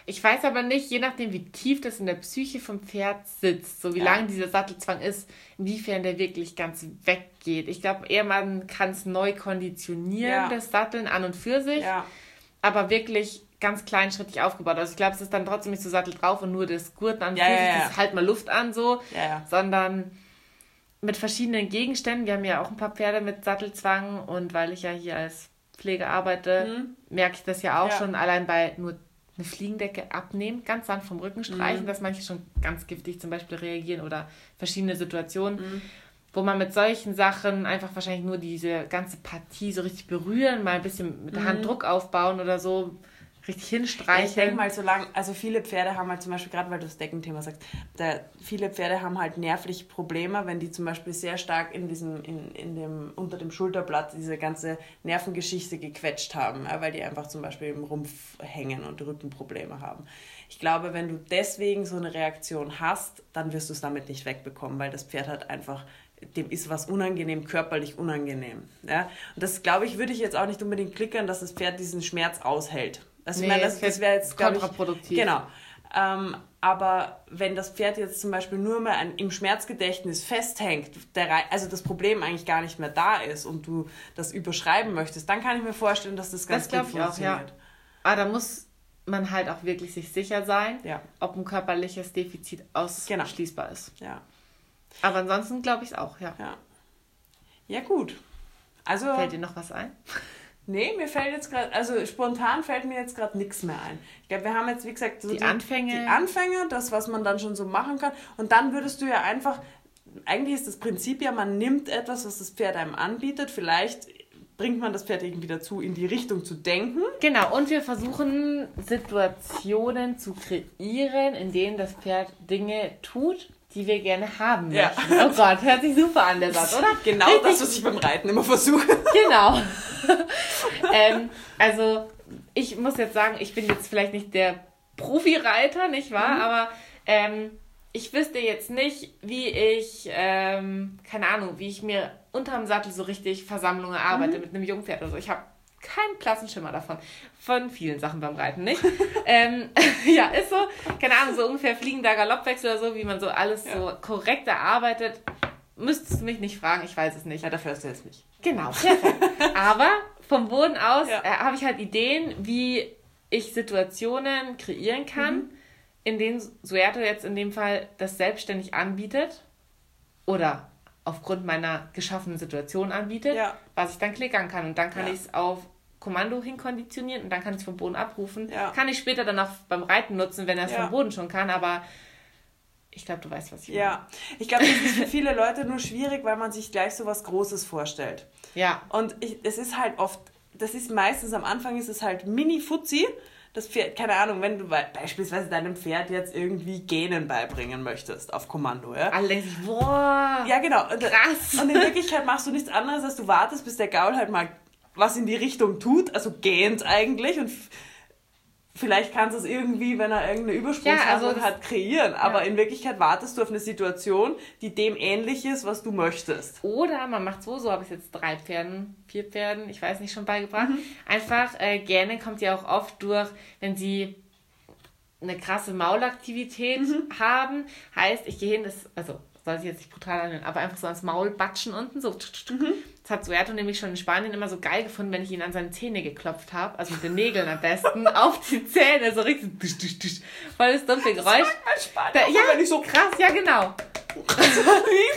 Ich weiß aber nicht, je nachdem, wie tief das in der Psyche vom Pferd sitzt, so wie Ja. lange dieser Sattelzwang ist, inwiefern der wirklich ganz weggeht. Ich glaube eher, man kann es neu konditionieren, Ja. das Satteln an und für sich, Ja, aber wirklich ganz kleinschrittig aufgebaut. Also ich glaube, es ist dann trotzdem nicht so Sattel drauf und nur das Gurten an und für sich, das halt mal Luft an so, sondern mit verschiedenen Gegenständen. Wir haben ja auch ein paar Pferde mit Sattelzwang und weil ich ja hier als Pflege arbeite, merke ich das ja auch Mhm. Ja. schon allein bei nur eine Fliegendecke abnehmen, ganz sanft vom Rücken streichen, Mhm. dass manche schon ganz giftig zum Beispiel reagieren oder verschiedene Situationen, Mhm. wo man mit solchen Sachen einfach wahrscheinlich nur diese ganze Partie so richtig berühren, mal ein bisschen mit der Hand Druck aufbauen oder so, richtig Ja, Ich denke mal, solange, also viele Pferde haben halt zum Beispiel, gerade weil du das Deckenthema sagst, da, viele Pferde haben halt nervliche Probleme, wenn die zum Beispiel sehr stark in diesem, in, in dem, unter dem Schulterblatt diese ganze Nervengeschichte gequetscht haben, ja, weil die einfach zum Beispiel im Rumpf hängen und Rückenprobleme haben. Ich glaube, wenn du deswegen so eine Reaktion hast, dann wirst du es damit nicht wegbekommen, weil das Pferd hat einfach dem ist was unangenehm, körperlich unangenehm. Ja? Und das, glaube ich, würde ich jetzt auch nicht unbedingt klickern, dass das Pferd diesen Schmerz aushält. Also ich Nee, meine, das, das wäre jetzt, glaube ich, kontraproduktiv. Genau. Ähm, aber wenn das Pferd jetzt zum Beispiel nur mal an, im Schmerzgedächtnis festhängt, der, also das Problem eigentlich gar nicht mehr da ist und du das überschreiben möchtest, dann kann ich mir vorstellen, dass das ganz Das gut ich auch, ja. funktioniert. Aber da muss man halt auch wirklich sich sicher sein, Ja, ob ein körperliches Defizit ausschließbar ist. ja, Aber ansonsten glaube ich es auch, ja. ja. Ja, gut. Also, Fällt dir noch was ein? Nee, mir fällt jetzt gerade, also spontan fällt mir jetzt gerade nichts mehr ein. Ich glaube, wir haben jetzt, wie gesagt, so Die Anfänge. Die Anfänge, das, was man dann schon so machen kann. Und dann würdest du ja einfach, eigentlich ist das Prinzip ja, man nimmt etwas, was das Pferd einem anbietet, vielleicht bringt man das Pferd irgendwie dazu, in die Richtung zu denken. Genau, und wir versuchen Situationen zu kreieren, in denen das Pferd Dinge tut, die wir gerne haben Ja. möchten. Oh Gott, hört sich super an, der Satz, oder? Genau Richtig das, was ich beim Reiten immer versuche. Genau. ähm, also, ich muss jetzt sagen, ich bin jetzt vielleicht nicht der Profi-Reiter, nicht wahr? Aber ähm, ich wüsste jetzt nicht, wie ich, ähm, keine Ahnung, wie ich mir unterm Sattel so richtig Versammlungen erarbeite mit einem Jungpferd oder so. Ich habe keinen blassen Schimmer davon. Von vielen Sachen beim Reiten, nicht? ähm, ja, ist so. Keine Ahnung, so ungefähr fliegender Galoppwechsel oder so, wie man so alles so korrekt erarbeitet. Müsstest du mich nicht fragen, ich weiß es nicht. Ja, dafür hast du jetzt mich. Genau, perfekt. Aber vom Boden aus Ja. äh, habe ich halt Ideen, wie ich Situationen kreieren kann, Mhm. in denen Suerto jetzt in dem Fall das selbstständig anbietet oder aufgrund meiner geschaffenen Situation anbietet, Ja. was ich dann klickern kann. Und dann kann Ja. ich es auf Kommando hinkonditionieren und dann kann ich es vom Boden abrufen. Ja. Kann ich später dann auch beim Reiten nutzen, wenn er es Ja. vom Boden schon kann, aber ich glaube, du weißt, was ich meine. Ja, ich glaube, das ist für viele Leute nur schwierig, weil man sich gleich so was Großes vorstellt. Ja, Und ich, es ist halt oft, das ist meistens am Anfang ist es halt mini-Fuzzi. Das Pferd, keine Ahnung, wenn du be- beispielsweise deinem Pferd jetzt irgendwie Genen beibringen möchtest auf Kommando, ja? alle denken sich, boah, Ja, genau. Und, krass. Und in Wirklichkeit machst du nichts anderes, als du wartest, bis der Gaul halt mal was in die Richtung tut, also gähnt eigentlich und vielleicht kannst du es irgendwie, wenn er irgendeine Übersprungshandlung Ja, also hat, kreieren. Aber Ja. in Wirklichkeit wartest du auf eine Situation, die dem ähnlich ist, was du möchtest. Oder man macht so, so habe ich jetzt drei Pferden, vier Pferden, ich weiß nicht, schon beigebracht. Mhm. Einfach, äh, gerne kommt ja auch oft durch, wenn sie eine krasse Maulaktivität Mhm. haben. Heißt, ich gehe hin, das, also soll sich jetzt nicht brutal anhören, aber einfach so ans Maul batschen unten, so. Mhm. Das hat Suerto nämlich schon in Spanien immer so geil gefunden, wenn ich ihn an seine Zähne geklopft habe, also mit den Nägeln am besten, auf die Zähne, so richtig, tusch, tusch, tusch, voll das dumpfe Geräusch. Da, ja, wenn ich so krass, ja genau.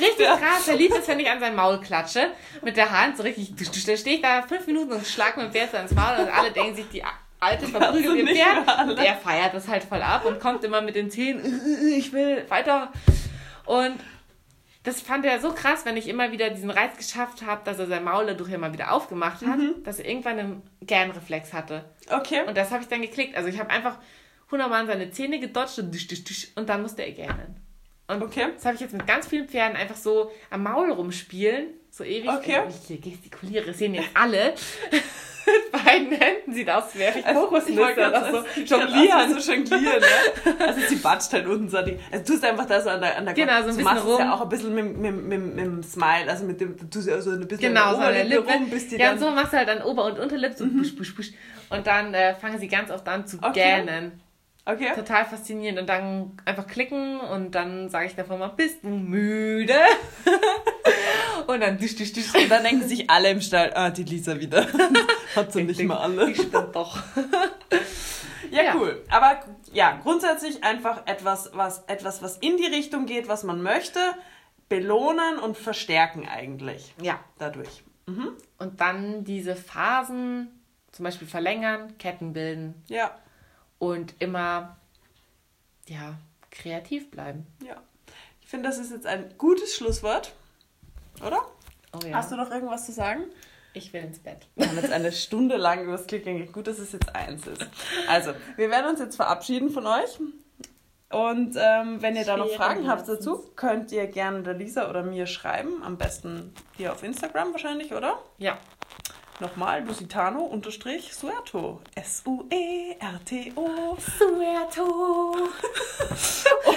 richtig krass. Er liebt es, wenn ich an sein Maul klatsche. Mit der Hand, so richtig. Da stehe ich da fünf Minuten und schlag mit dem Pferd ans Maul und alle denken sich, die alte verprügelt ihr Pferd. mehr alle. Und er feiert das halt voll ab und kommt immer mit den Zähnen, ich will weiter. Und das fand er so krass, wenn ich immer wieder diesen Reiz geschafft habe, dass er sein Maul dadurch immer wieder aufgemacht hat, dass er irgendwann einen Gernreflex hatte. Okay. Und das habe ich dann geklickt. Also ich habe einfach hundertmal seine Zähne gedodgt und, dann musste er gähnen. Und Okay. das habe ich jetzt mit ganz vielen Pferden einfach so am Maul rumspielen. So ewig. Okay. Ich hier gestikuliere, das sehen jetzt alle. mit beiden Händen sieht aus, wäre ich Kokosnüsse oder so. Jonglieren. Also jonglieren, ne? Also sie batscht halt unten so. Die, also du tust einfach da so an der, an der Genau, so ein du bisschen machst rum. ja auch ein bisschen mit, mit, mit, mit dem Smile, also mit dem, du tust ja so ein bisschen Genau, an so der Lippe. rum, bis die ja, dann... und so machst du halt an Ober- und Unterlippe so push, push, push. Und dann äh, fangen sie ganz oft an zu Okay. gähnen. Okay. Total faszinierend. Und dann einfach klicken und dann sage ich davon mal, bist du müde? und dann dusch, dusch, dusch. Und dann denken sich alle im Stall, ah, die Lisa wieder. Hat sie nicht mal alle. Stimmt doch. Ja, Ja. cool. Aber ja, grundsätzlich einfach etwas, was, etwas, was in die Richtung geht, was man möchte, belohnen und verstärken eigentlich Ja. dadurch. Und dann diese Phasen zum Beispiel verlängern, Ketten bilden Ja, und immer ja, kreativ bleiben. ja. Ich finde, das ist jetzt ein gutes Schlusswort, oder? Oh ja. Hast du noch irgendwas zu sagen? ich will ins Bett. Wir haben jetzt eine Stunde lang über das Klicken. Gut, dass es jetzt eins ist. Also, wir werden uns jetzt verabschieden von euch. Und ähm, wenn ihr da noch Fragen habt dazu, könnt ihr gerne der Lisa oder mir schreiben. Am besten hier auf Instagram wahrscheinlich, oder? Ja. Nochmal, Lusitano-Suerto. S-U-E-R-T-O. Suerto.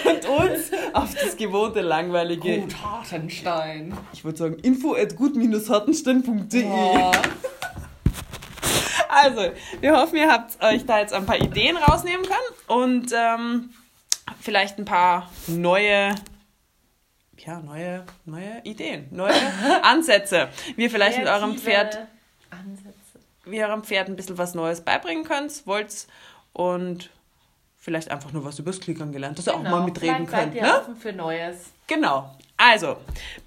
Und uns auf das gewohnte langweilige, Hartenstein. ich würde sagen, info at gut-hartenstein.de. Oh. Also, wir hoffen, ihr habt euch da jetzt ein paar Ideen rausnehmen können und ähm, vielleicht ein paar neue, ja, neue, neue Ideen, neue Ansätze, wie ihr vielleicht mit eurem Pferd. Wie ihr eurem Pferd ein bisschen was Neues beibringen könnt, wollt und vielleicht einfach nur was übers Klickern gelernt, dass ihr auch mal mitreden Vielleicht könnt. Ne? offen für Neues. Genau. Also,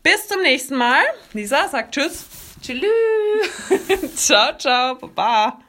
bis zum nächsten Mal. Lisa sagt Tschüss. Tschüss. ciao, ciao, baba.